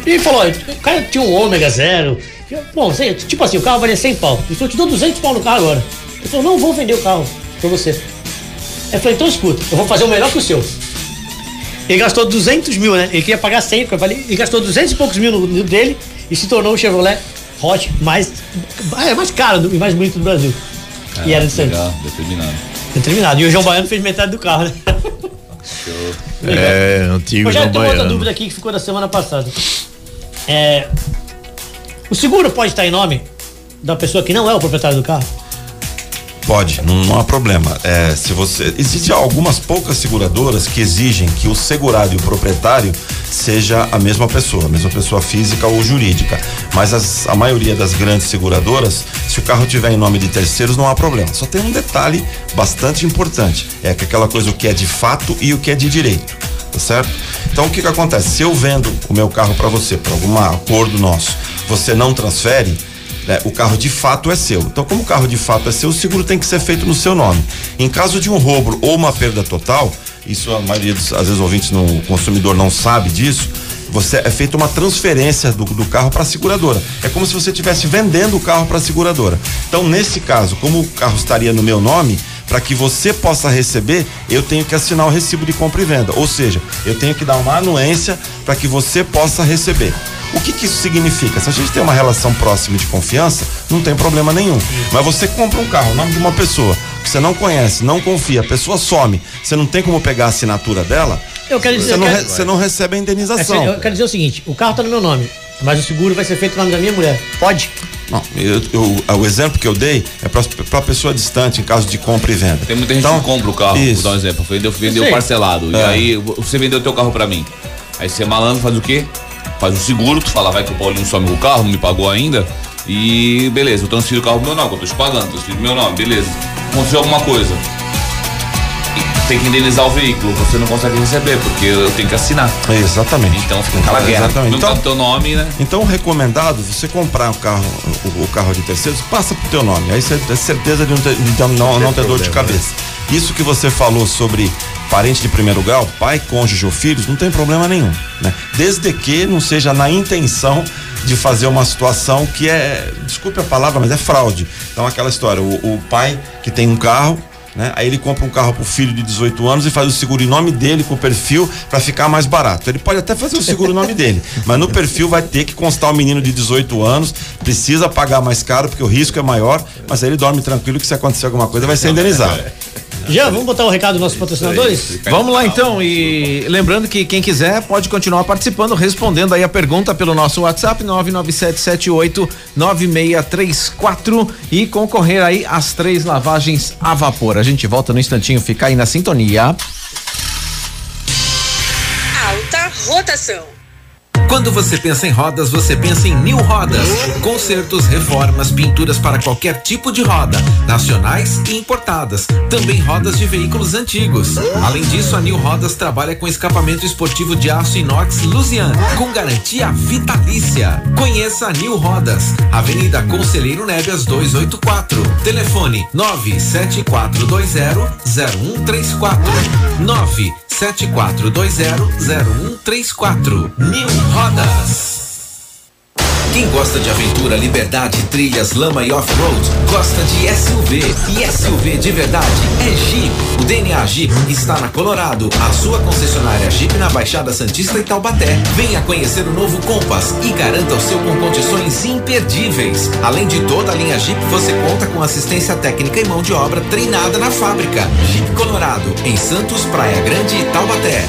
Ele falou: o cara tinha um ômega zero Bom, tipo assim, o carro valia 100 pau. Ele falou, te dou 200 pau no carro agora. Ele falou, não vou vender o carro pra você. Ele falou, então escuta, eu vou fazer o melhor que o seu. Ele gastou 200 mil, né? Ele queria pagar 100, porque eu falei, ele gastou 200 e poucos mil no, no dele e se tornou o Chevrolet Hot mais, é, mais caro e mais bonito do Brasil. e era de Santos. Legal, determinado. Determinado. E o João Baiano fez metade do carro, né? Show. É, antigo João Baiano. outra dúvida aqui que ficou da semana passada. É, o seguro pode estar em nome da pessoa que não é o proprietário do carro? Pode, não, não há problema. É, se você existe algumas poucas seguradoras que exigem que o segurado e o proprietário seja a mesma pessoa, a mesma pessoa física ou jurídica. Mas as, a maioria das grandes seguradoras, se o carro tiver em nome de terceiros, não há problema. Só tem um detalhe bastante importante, é que aquela coisa o que é de fato e o que é de direito, tá certo? Então o que que acontece? Se eu vendo o meu carro para você por algum acordo nosso, você não transfere, né, o carro de fato é seu. Então, como o carro de fato é seu, o seguro tem que ser feito no seu nome. Em caso de um roubo ou uma perda total, isso a maioria dos, às vezes, ouvintes, no, o consumidor não sabe disso. Você é feita uma transferência do, do carro para a seguradora. É como se você estivesse vendendo o carro para a seguradora. Então, nesse caso, como o carro estaria no meu nome, para que você possa receber, eu tenho que assinar o recibo de compra e venda. Ou seja, eu tenho que dar uma anuência para que você possa receber. O que, que isso significa? Se a gente tem uma relação próxima de confiança, não tem problema nenhum. Mas você compra um carro, o nome de uma pessoa que você não conhece, não confia, a pessoa some, você não tem como pegar a assinatura dela, Eu quero dizer, você, eu não, quero- re- você não recebe a É, indenização. eu quero dizer o seguinte: o carro tá no meu nome, mas o seguro vai ser feito no nome da minha mulher. Pode? Não, eu- eu- o exemplo que eu dei é para pessoa distante, em caso de compra e venda. Tem muita gente Então, que compra o carro, isso. vou dar um exemplo. Vendeu, vendeu parcelado. E É. aí você vendeu o teu carro pra mim. Aí você é malandro, faz o quê? Faz o seguro, tu fala, vai que o Paulinho some o carro, não me pagou ainda. E beleza, eu transfiro o carro pro meu nome, eu tô te pagando, transfiro meu nome, beleza. Aconteceu alguma coisa. Tem que indenizar o veículo, você não consegue receber, porque eu tenho que assinar. Exatamente. Então fica aquela guerra. Exatamente. Não Então- tá no teu nome, né? Então, recomendado você comprar o carro, o, o carro de terceiros, passa pro teu nome. Aí você tem certeza de não ter, de não, não ter dor de cabeça. Isso que você falou sobre parente de primeiro grau, pai, cônjuge ou filhos, não tem problema nenhum, né? Desde que não seja na intenção de fazer uma situação que é, desculpe a palavra, mas é fraude. Então, aquela história, o, o pai que tem um carro, né? Aí ele compra um carro pro filho de 18 anos e faz o seguro em nome dele com o perfil para ficar mais barato. Ele pode até fazer o seguro em nome dele, mas no perfil vai ter que constar o menino de 18 anos, precisa pagar mais caro porque o risco é maior, mas aí ele dorme tranquilo que se acontecer alguma coisa vai ser indenizado. Já, vamos botar o recado dos nossos patrocinadores? Vamos lá então e lembrando que quem quiser pode continuar participando, respondendo aí a pergunta pelo nosso WhatsApp 997789634 e concorrer aí às três lavagens a vapor. A gente volta no instantinho, fica aí na sintonia. Alta rotação. Quando você pensa em rodas, você pensa em New Rodas. Consertos, reformas, pinturas para qualquer tipo de roda, nacionais e importadas. Também rodas de veículos antigos. Além disso, a New Rodas trabalha com escapamento esportivo de aço inox Lusian, com garantia vitalícia. Conheça a New Rodas, Avenida Conselheiro Nébias 284. Telefone 974200134. 974200134. New Rodas. Quem gosta de aventura, liberdade, trilhas, lama e off-road, gosta de SUV. E SUV de verdade é Jeep. O DNA Jeep está na Colorado, a sua concessionária Jeep na Baixada Santista e Taubaté. Venha conhecer o novo Compass e garanta o seu com condições imperdíveis. Além de toda a linha Jeep, você conta com assistência técnica e mão de obra treinada na fábrica. Jeep Colorado, em Santos, Praia Grande e Taubaté.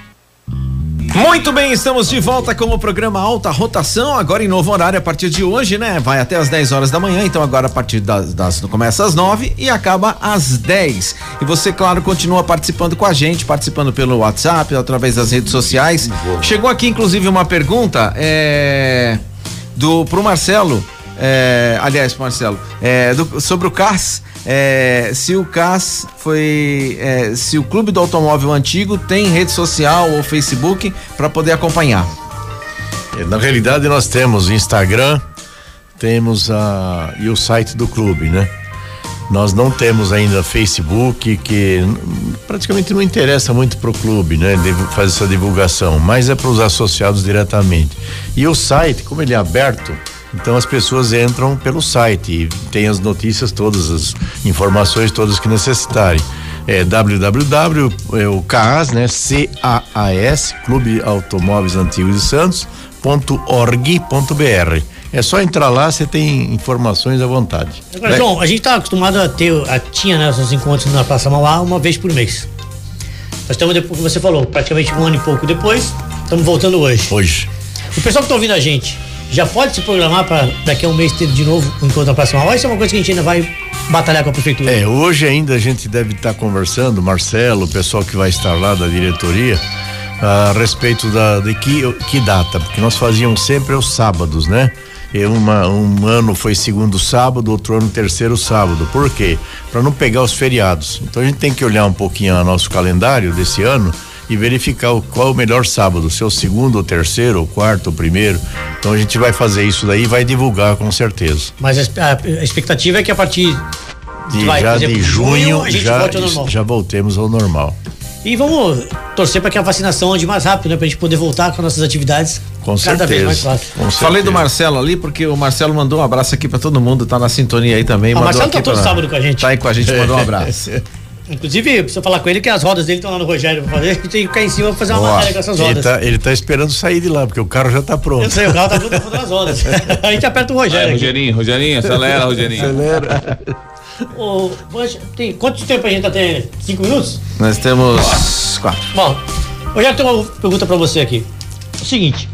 Muito bem, estamos de volta com o programa Alta Rotação, agora em novo horário a partir de hoje, né? Vai até às 10 horas da manhã, então agora a partir das, das começa às 9 e acaba às 10. E você, claro, continua participando com a gente, participando pelo WhatsApp, através das redes sociais. Chegou aqui, inclusive, uma pergunta é, do pro Marcelo. é, aliás, Marcelo, é, do- sobre o CAS. É, se o CAS foi. é, se o Clube do Automóvel Antigo tem rede social ou Facebook para poder acompanhar. É, Na realidade, nós temos Instagram, temos a, e o site do clube, né? Nós não temos ainda Facebook, que praticamente não interessa muito pro clube, né? Fazer essa divulgação, mas é para os associados diretamente. E o site, como ele é aberto, Então as pessoas entram pelo site e tem as notícias todas, as informações todas que necessitarem. É www, é o CAAS, né? C-A-A-S, Clube Automóveis Antigos de Santos, ponto org, ponto br. É só entrar lá, você tem informações à vontade. Agora, João, a gente tá acostumado a ter, a, tinha né, encontros na Praça Mauá uma vez por mês. Nós estamos, depois que você falou, praticamente um ano e pouco depois, estamos voltando hoje. Hoje. O pessoal que está ouvindo a gente, já pode se programar para daqui a um mês ter de novo um encontro na Praça Mauá? Isso é uma coisa que a gente ainda vai batalhar com a prefeitura. É, hoje ainda a gente deve estar conversando, Marcelo, o pessoal que vai estar lá da diretoria, a respeito da, de que, que data, porque nós fazíamos sempre os sábados, né? Uma, um ano foi segundo sábado, outro ano terceiro sábado. Por quê? Para não pegar os feriados. Então a gente tem que olhar um pouquinho o nosso calendário desse ano e verificar o, qual é o melhor sábado, se é o segundo, ou terceiro, ou quarto, ou primeiro. Então a gente vai fazer isso daí e vai divulgar com certeza. Mas a, a expectativa é que a partir de, vai, já exemplo, de junho, junho já, já voltemos ao normal. E vamos torcer para que a vacinação ande mais rápido, né? Pra gente poder voltar com nossas atividades. Com cada certeza. vez mais fácil. Com Falei do Marcelo ali, porque o Marcelo mandou um abraço aqui para todo mundo, tá na sintonia aí também. Ah, o Marcelo tá todo pra... sábado com a gente. Tá aí com a gente, mandou um abraço. Inclusive, precisa falar com ele que as rodas dele estão lá no Rogério pra fazer, a gente tem que ficar em cima pra fazer uma Boa. matéria com essas rodas. Ele tá, ele tá, esperando sair de lá, porque o carro já tá pronto. Eu sei, o carro tá pronto pra fazer as rodas. a gente aperta o Rogério. Vai, Rogerinho, Rogerinho, acelera, Rogerinho. Acelera. Ô, tem, quanto tempo a gente tá tendo? Cinco minutos? Nós temos quatro. Bom, eu já tenho uma pergunta pra você aqui. O seguinte,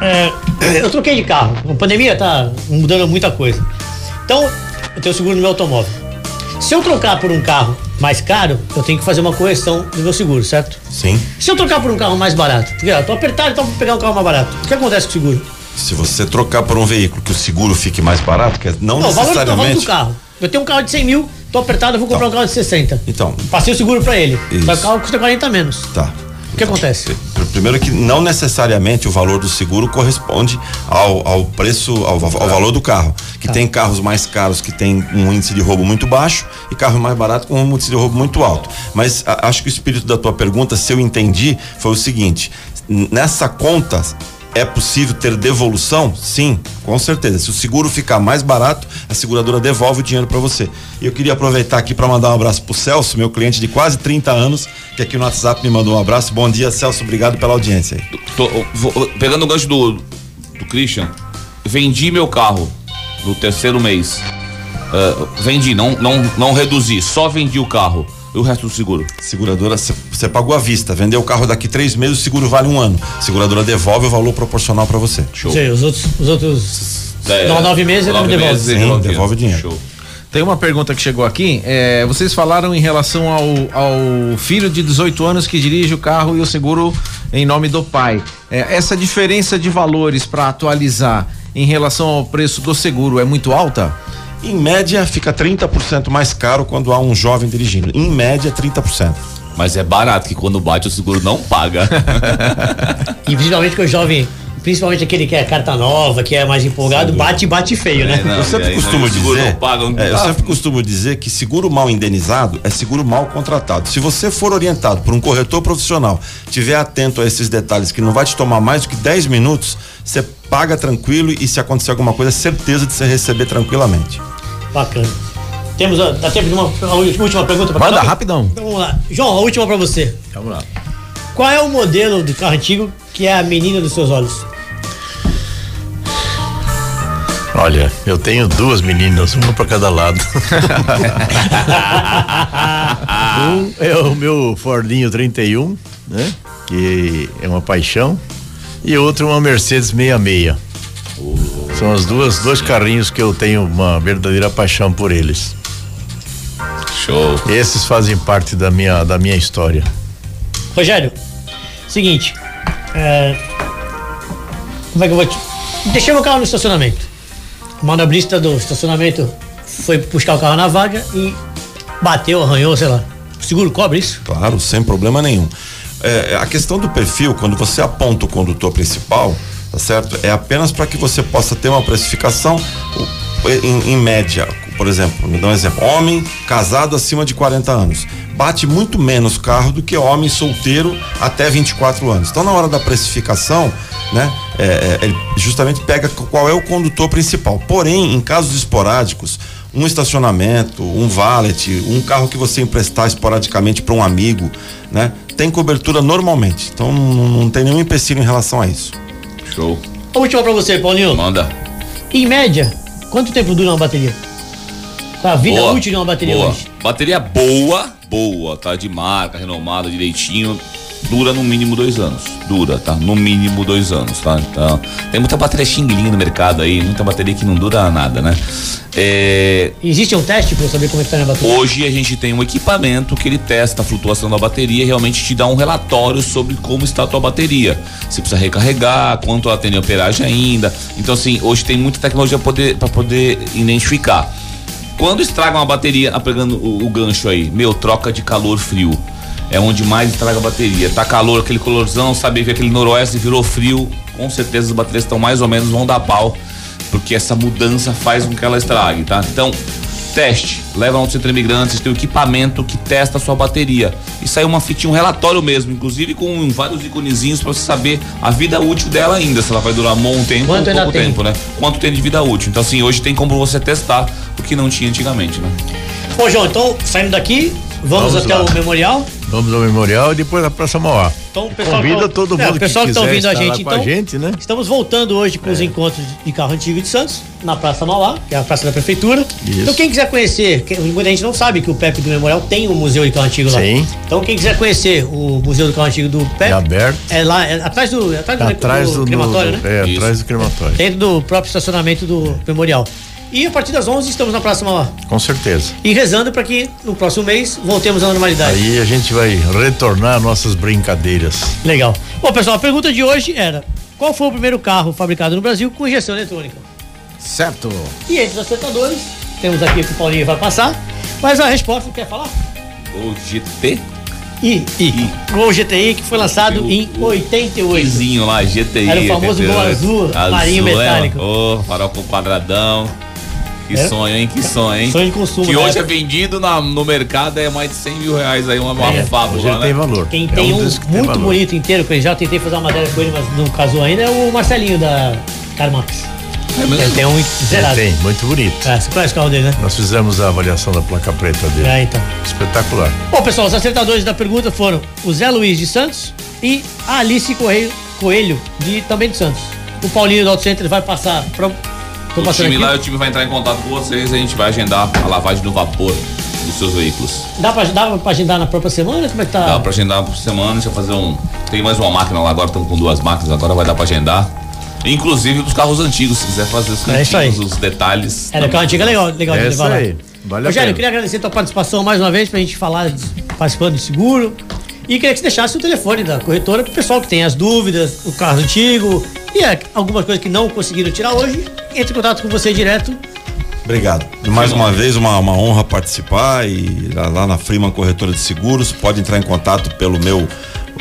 é, eu troquei de carro. A pandemia tá mudando muita coisa. Então, eu tenho seguro no meu automóvel. Se eu trocar por um carro mais caro, eu tenho que fazer uma correção do meu seguro, certo? Sim. Se eu trocar por um carro mais barato, porque eu tô apertado, então vou pegar um carro mais barato. O que acontece com o seguro? Se você trocar por um veículo que o seguro fique mais barato, que não, não necessariamente. O valor, do carro. Eu tenho um carro de 100 mil, tô apertado, eu vou comprar então, um carro de 60. Então. Passei o seguro para ele. Isso. O carro custa 40 menos. Tá. O que acontece? Primeiro que não necessariamente o valor do seguro corresponde ao, ao preço, ao, ao, valor do carro. Que tá. tem carros mais caros que tem um índice de roubo muito baixo e carro mais barato com um índice de roubo muito alto. Mas a, acho que o espírito da tua pergunta, se eu entendi, foi o seguinte: nessa conta é possível ter devolução? Sim, com certeza. Se o seguro ficar mais barato, a seguradora devolve o dinheiro para você. E eu queria aproveitar aqui para mandar um abraço pro Celso, meu cliente de quase 30 anos, que aqui no WhatsApp me mandou um abraço. Bom dia, Celso, obrigado pela audiência. Tô, vou, pegando o gancho do, do Christian, vendi meu carro no terceiro mês. Uh, vendi, não, não, não reduzi, só vendi o carro o resto do seguro? Seguradora, você pagou à vista, vendeu o carro daqui três meses, o seguro vale um ano. Seguradora devolve o valor proporcional para você. Show. Sim, os outros, os outros é, não, nove meses ele me devolve. Sim, devolve, devolve o dinheiro. Show. Tem uma pergunta que chegou aqui. É, vocês falaram em relação ao, ao, filho de 18 anos que dirige o carro e o seguro em nome do pai. É, essa diferença de valores para atualizar em relação ao preço do seguro é muito alta? Em média, fica 30% mais caro quando há um jovem dirigindo. Em média, 30%. Mas é barato, que quando bate o seguro não paga. e principalmente com o jovem principalmente aquele que é carta nova, que é mais empolgado, bate e bate feio, né? É, não, eu sempre costumo dizer, paga, é, eu sempre costumo dizer que seguro mal indenizado é seguro mal contratado. Se você for orientado por um corretor profissional, tiver atento a esses detalhes que não vai te tomar mais do que 10 minutos, você paga tranquilo e se acontecer alguma coisa, certeza de você receber tranquilamente. Bacana. Temos, dá tempo de uma, uma última pergunta para Manda, rapidão. Então, vamos lá. João, a última para você. Vamos lá. Qual é o modelo de carro antigo que é a menina dos seus olhos? Olha, eu tenho duas meninas, uma para cada lado. um é o meu Fordinho 31, né? Que é uma paixão. E outro uma Mercedes 66. São as duas dois carrinhos que eu tenho uma verdadeira paixão por eles. Show. Esses fazem parte da minha da minha história. Rogério, seguinte, é, como é que eu vou te deixei meu carro no estacionamento. O manobrista do estacionamento foi buscar o carro na vaga e bateu, arranhou, sei lá. O seguro cobre isso? Claro, sem problema nenhum. É, a questão do perfil, quando você aponta o condutor principal, tá certo? É apenas para que você possa ter uma precificação em, em média por exemplo, me dá um exemplo, homem casado acima de 40 anos, bate muito menos carro do que homem solteiro até 24 anos. Então, na hora da precificação, né, é, é, ele justamente pega qual é o condutor principal. Porém, em casos esporádicos, um estacionamento, um valet, um carro que você emprestar esporadicamente para um amigo, né, tem cobertura normalmente. Então, não, não tem nenhum empecilho em relação a isso. Show. A última pra você, Paulinho. Manda. Em média, quanto tempo dura uma bateria? A vida Boa, útil de uma bateria boa. hoje. Bateria boa, boa, tá? De marca, renomada, direitinho. Dura no mínimo dois anos. Dura, tá? No mínimo dois anos, tá? Então, tem muita bateria xingling no mercado aí, muita bateria que não dura nada, né? É, Existe um teste pra eu saber como é que tá na bateria? Hoje a gente tem um equipamento que ele testa a flutuação da bateria e realmente te dá um relatório sobre como está a tua bateria. Se precisa recarregar, quanto ela tem de operagem ainda. Então, assim, hoje tem muita tecnologia para poder identificar. Quando estraga uma bateria, ah, pegando o, o gancho aí, meu, troca de calor frio. É onde mais estraga a bateria. Tá calor, aquele calorzão, sabe que aquele noroeste virou frio, com certeza as baterias estão mais ou menos, vão dar pau, porque essa mudança faz com que ela estrague, tá? Então, teste, leva no centro imigrantes, tem o equipamento que testa a sua bateria. E sai uma fitinha, um relatório mesmo, inclusive com vários iconezinhos para você saber a vida útil dela ainda, se ela vai durar um bom tempo Quanto ou pouco tem? tempo, né? Quanto tem de vida útil. Então, assim, hoje tem como você testar o que não tinha antigamente, né? Ô, João, então, saindo daqui, vamos, Vamos até lá. o memorial. Vamos ao memorial e depois na Praça Mauá. Então, pessoal convida todo é, mundo o pessoal que que tá quiser ouvindo a gente, então. a gente, né? Estamos voltando hoje com os encontros de carro antigo de Santos, na Praça Mauá, que é a Praça da Prefeitura. Isso. Então, quem quiser conhecer, que- muita gente não sabe que o Pepe do Memorial tem um museu de carro antigo lá. Sim. Então, quem quiser conhecer o Museu do Carro Antigo do Pepe. É aberto. É lá, é atrás do, é atrás do, Atrás do, crematório, no- né? É, Isso. atrás do crematório. Dentro do próprio estacionamento do Memorial. E a partir das 11 estamos na Praça Mauá. Com certeza. E rezando para que no próximo mês voltemos à normalidade. Aí a gente vai retornar nossas brincadeiras. Legal. Bom, pessoal, a pergunta de hoje era: qual foi o primeiro carro fabricado no Brasil com injeção eletrônica? Certo. E entre os acertadores, temos aqui que o Paulinho vai passar, mas a resposta, quer falar? O GT I. I. Gol GTI que foi lançado em 88. Izinho lá, GTI. Era o famoso gol azul, marinho né? metálico. Ô, farol com quadradão. Que É? sonho, hein? Que sonho, hein? Sonho de consumo, Que né? hoje é vendido na- no mercado é mais de 100 mil reais aí, uma, uma É, fábula, Hoje ele né? tem valor. Quem É tem um, que tem muito valor. bonito inteiro, que eu já tentei fazer uma matéria com ele, mas não casou ainda, é o Marcelinho da Carmax. É mesmo? Ele tem um zerado. Tem, muito bonito. É, você conhece o carro dele, né? Nós fizemos a avaliação da placa preta dele. É, então. Espetacular. Bom, pessoal, os acertadores da pergunta foram o Zé Luiz de Santos e a Alice Correio, Coelho, de, também de Santos. O Paulinho do Auto Center vai passar. Pra, tô O time aqui. lá, o time vai entrar em contato com vocês e a gente vai agendar a lavagem do vapor dos seus veículos. Dá, pra, dá pra agendar na própria semana? Como é que tá? Dá pra agendar por semana, deixa eu fazer um. Tem mais uma máquina lá, agora estamos com duas máquinas, agora vai dar pra agendar. Inclusive dos carros antigos, se quiser fazer os É isso aí. cantinhos, os detalhes. É, o carro antigo é legal, legal de É levar isso lá. aí. Vale a Rogério, eu queria agradecer a tua participação mais uma vez pra gente falar, de- participando de seguro. E queria que você deixasse o telefone da corretora pro pessoal que tem as dúvidas, o carro antigo e é, algumas coisas que não conseguiram tirar hoje, entre em contato com você direto. Obrigado. Mais uma vez, uma, uma honra participar e lá, lá na Freeman Corretora de Seguros, pode entrar em contato pelo meu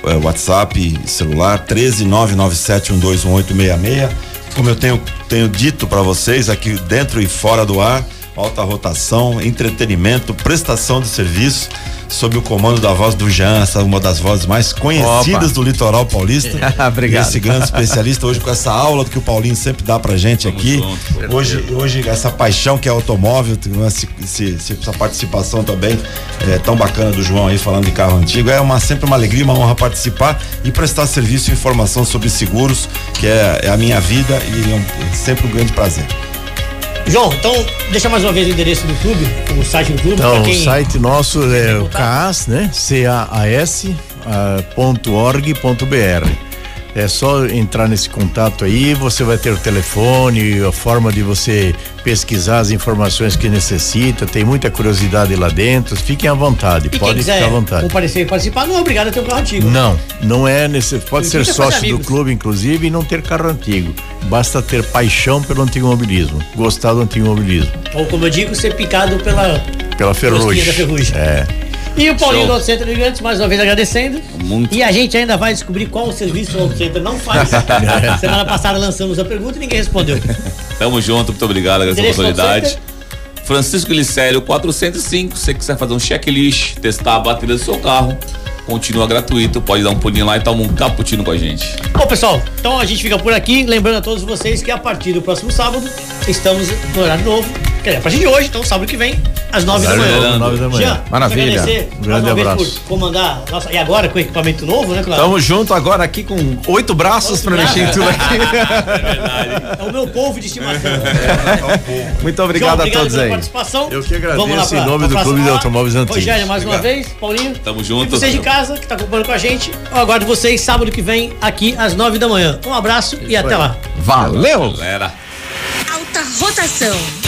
eh, WhatsApp celular 13997121866. Como eu tenho, tenho dito para vocês aqui dentro e fora do ar, alta rotação, entretenimento, prestação de serviço, sob o comando da voz do Jean, essa é uma das vozes mais conhecidas Opa. do litoral paulista. Obrigado. Esse grande especialista hoje com essa aula que o Paulinho sempre dá pra gente aqui. junto. Hoje, hoje essa paixão que é automóvel, essa participação também é, tão bacana do João aí falando de carro antigo, é uma, sempre uma alegria, uma honra participar e prestar serviço e informação sobre seguros, que é, é a minha vida e é, um- é sempre um grande prazer. João, então deixa mais uma vez o endereço do clube, o site do clube, Então, o site nosso é o. CAS, né? C-A-A-S ah, ponto org ponto BR. É só entrar nesse contato aí, você vai ter o telefone, a forma de você pesquisar as informações que necessita, tem muita curiosidade lá dentro, fiquem à vontade, e pode ficar à vontade. comparecer e participar, não é obrigado a ter um carro antigo. Não, não é nesse. Pode ser sócio do clube, inclusive, e não ter carro antigo. Basta ter paixão pelo automobilismo, gostar do automobilismo, Ou como eu digo, ser picado pela. pela ferrugem. ferrugem. É. E o Paulinho Show. do Auto Center Imigrantes, mais uma vez agradecendo. Muito. E a gente ainda vai descobrir qual o serviço o Auto Center não faz. Semana passada lançamos a pergunta e ninguém respondeu. Tamo junto, muito obrigado, agradeço a Endereço do Auto oportunidade. Francisco Licério 405. Se você quiser fazer um checklist, testar a bateria do seu carro, continua gratuito. Pode dar um pulinho lá e tomar um cappuccino com a gente. Bom, pessoal, então a gente fica por aqui. Lembrando a todos vocês que a partir do próximo sábado estamos no horário novo. Quer dizer, a partir de hoje, então sábado que vem, às nove da manhã. novo, nove da manhã. Jean, Maravilha. Um mais grande uma vez abraço. por comandar. Nossa, e agora com equipamento novo, né, Cláudio? Tamo junto agora aqui com oito braços pra mexer em tudo aqui. É o meu povo de estimação. Muito obrigado João, a todos aí. participação. Eu que agradeço Vamos lá pra- em nome do próxima Clube de. Automóveis Antigos. Rogério, mais uma Obrigado. vez. Paulinho. Tamo E junto. vocês de casa que tá acompanhando com a gente, eu aguardo vocês sábado que vem aqui às nove da manhã. Um abraço e até lá. Valeu! Galera. Alta rotação.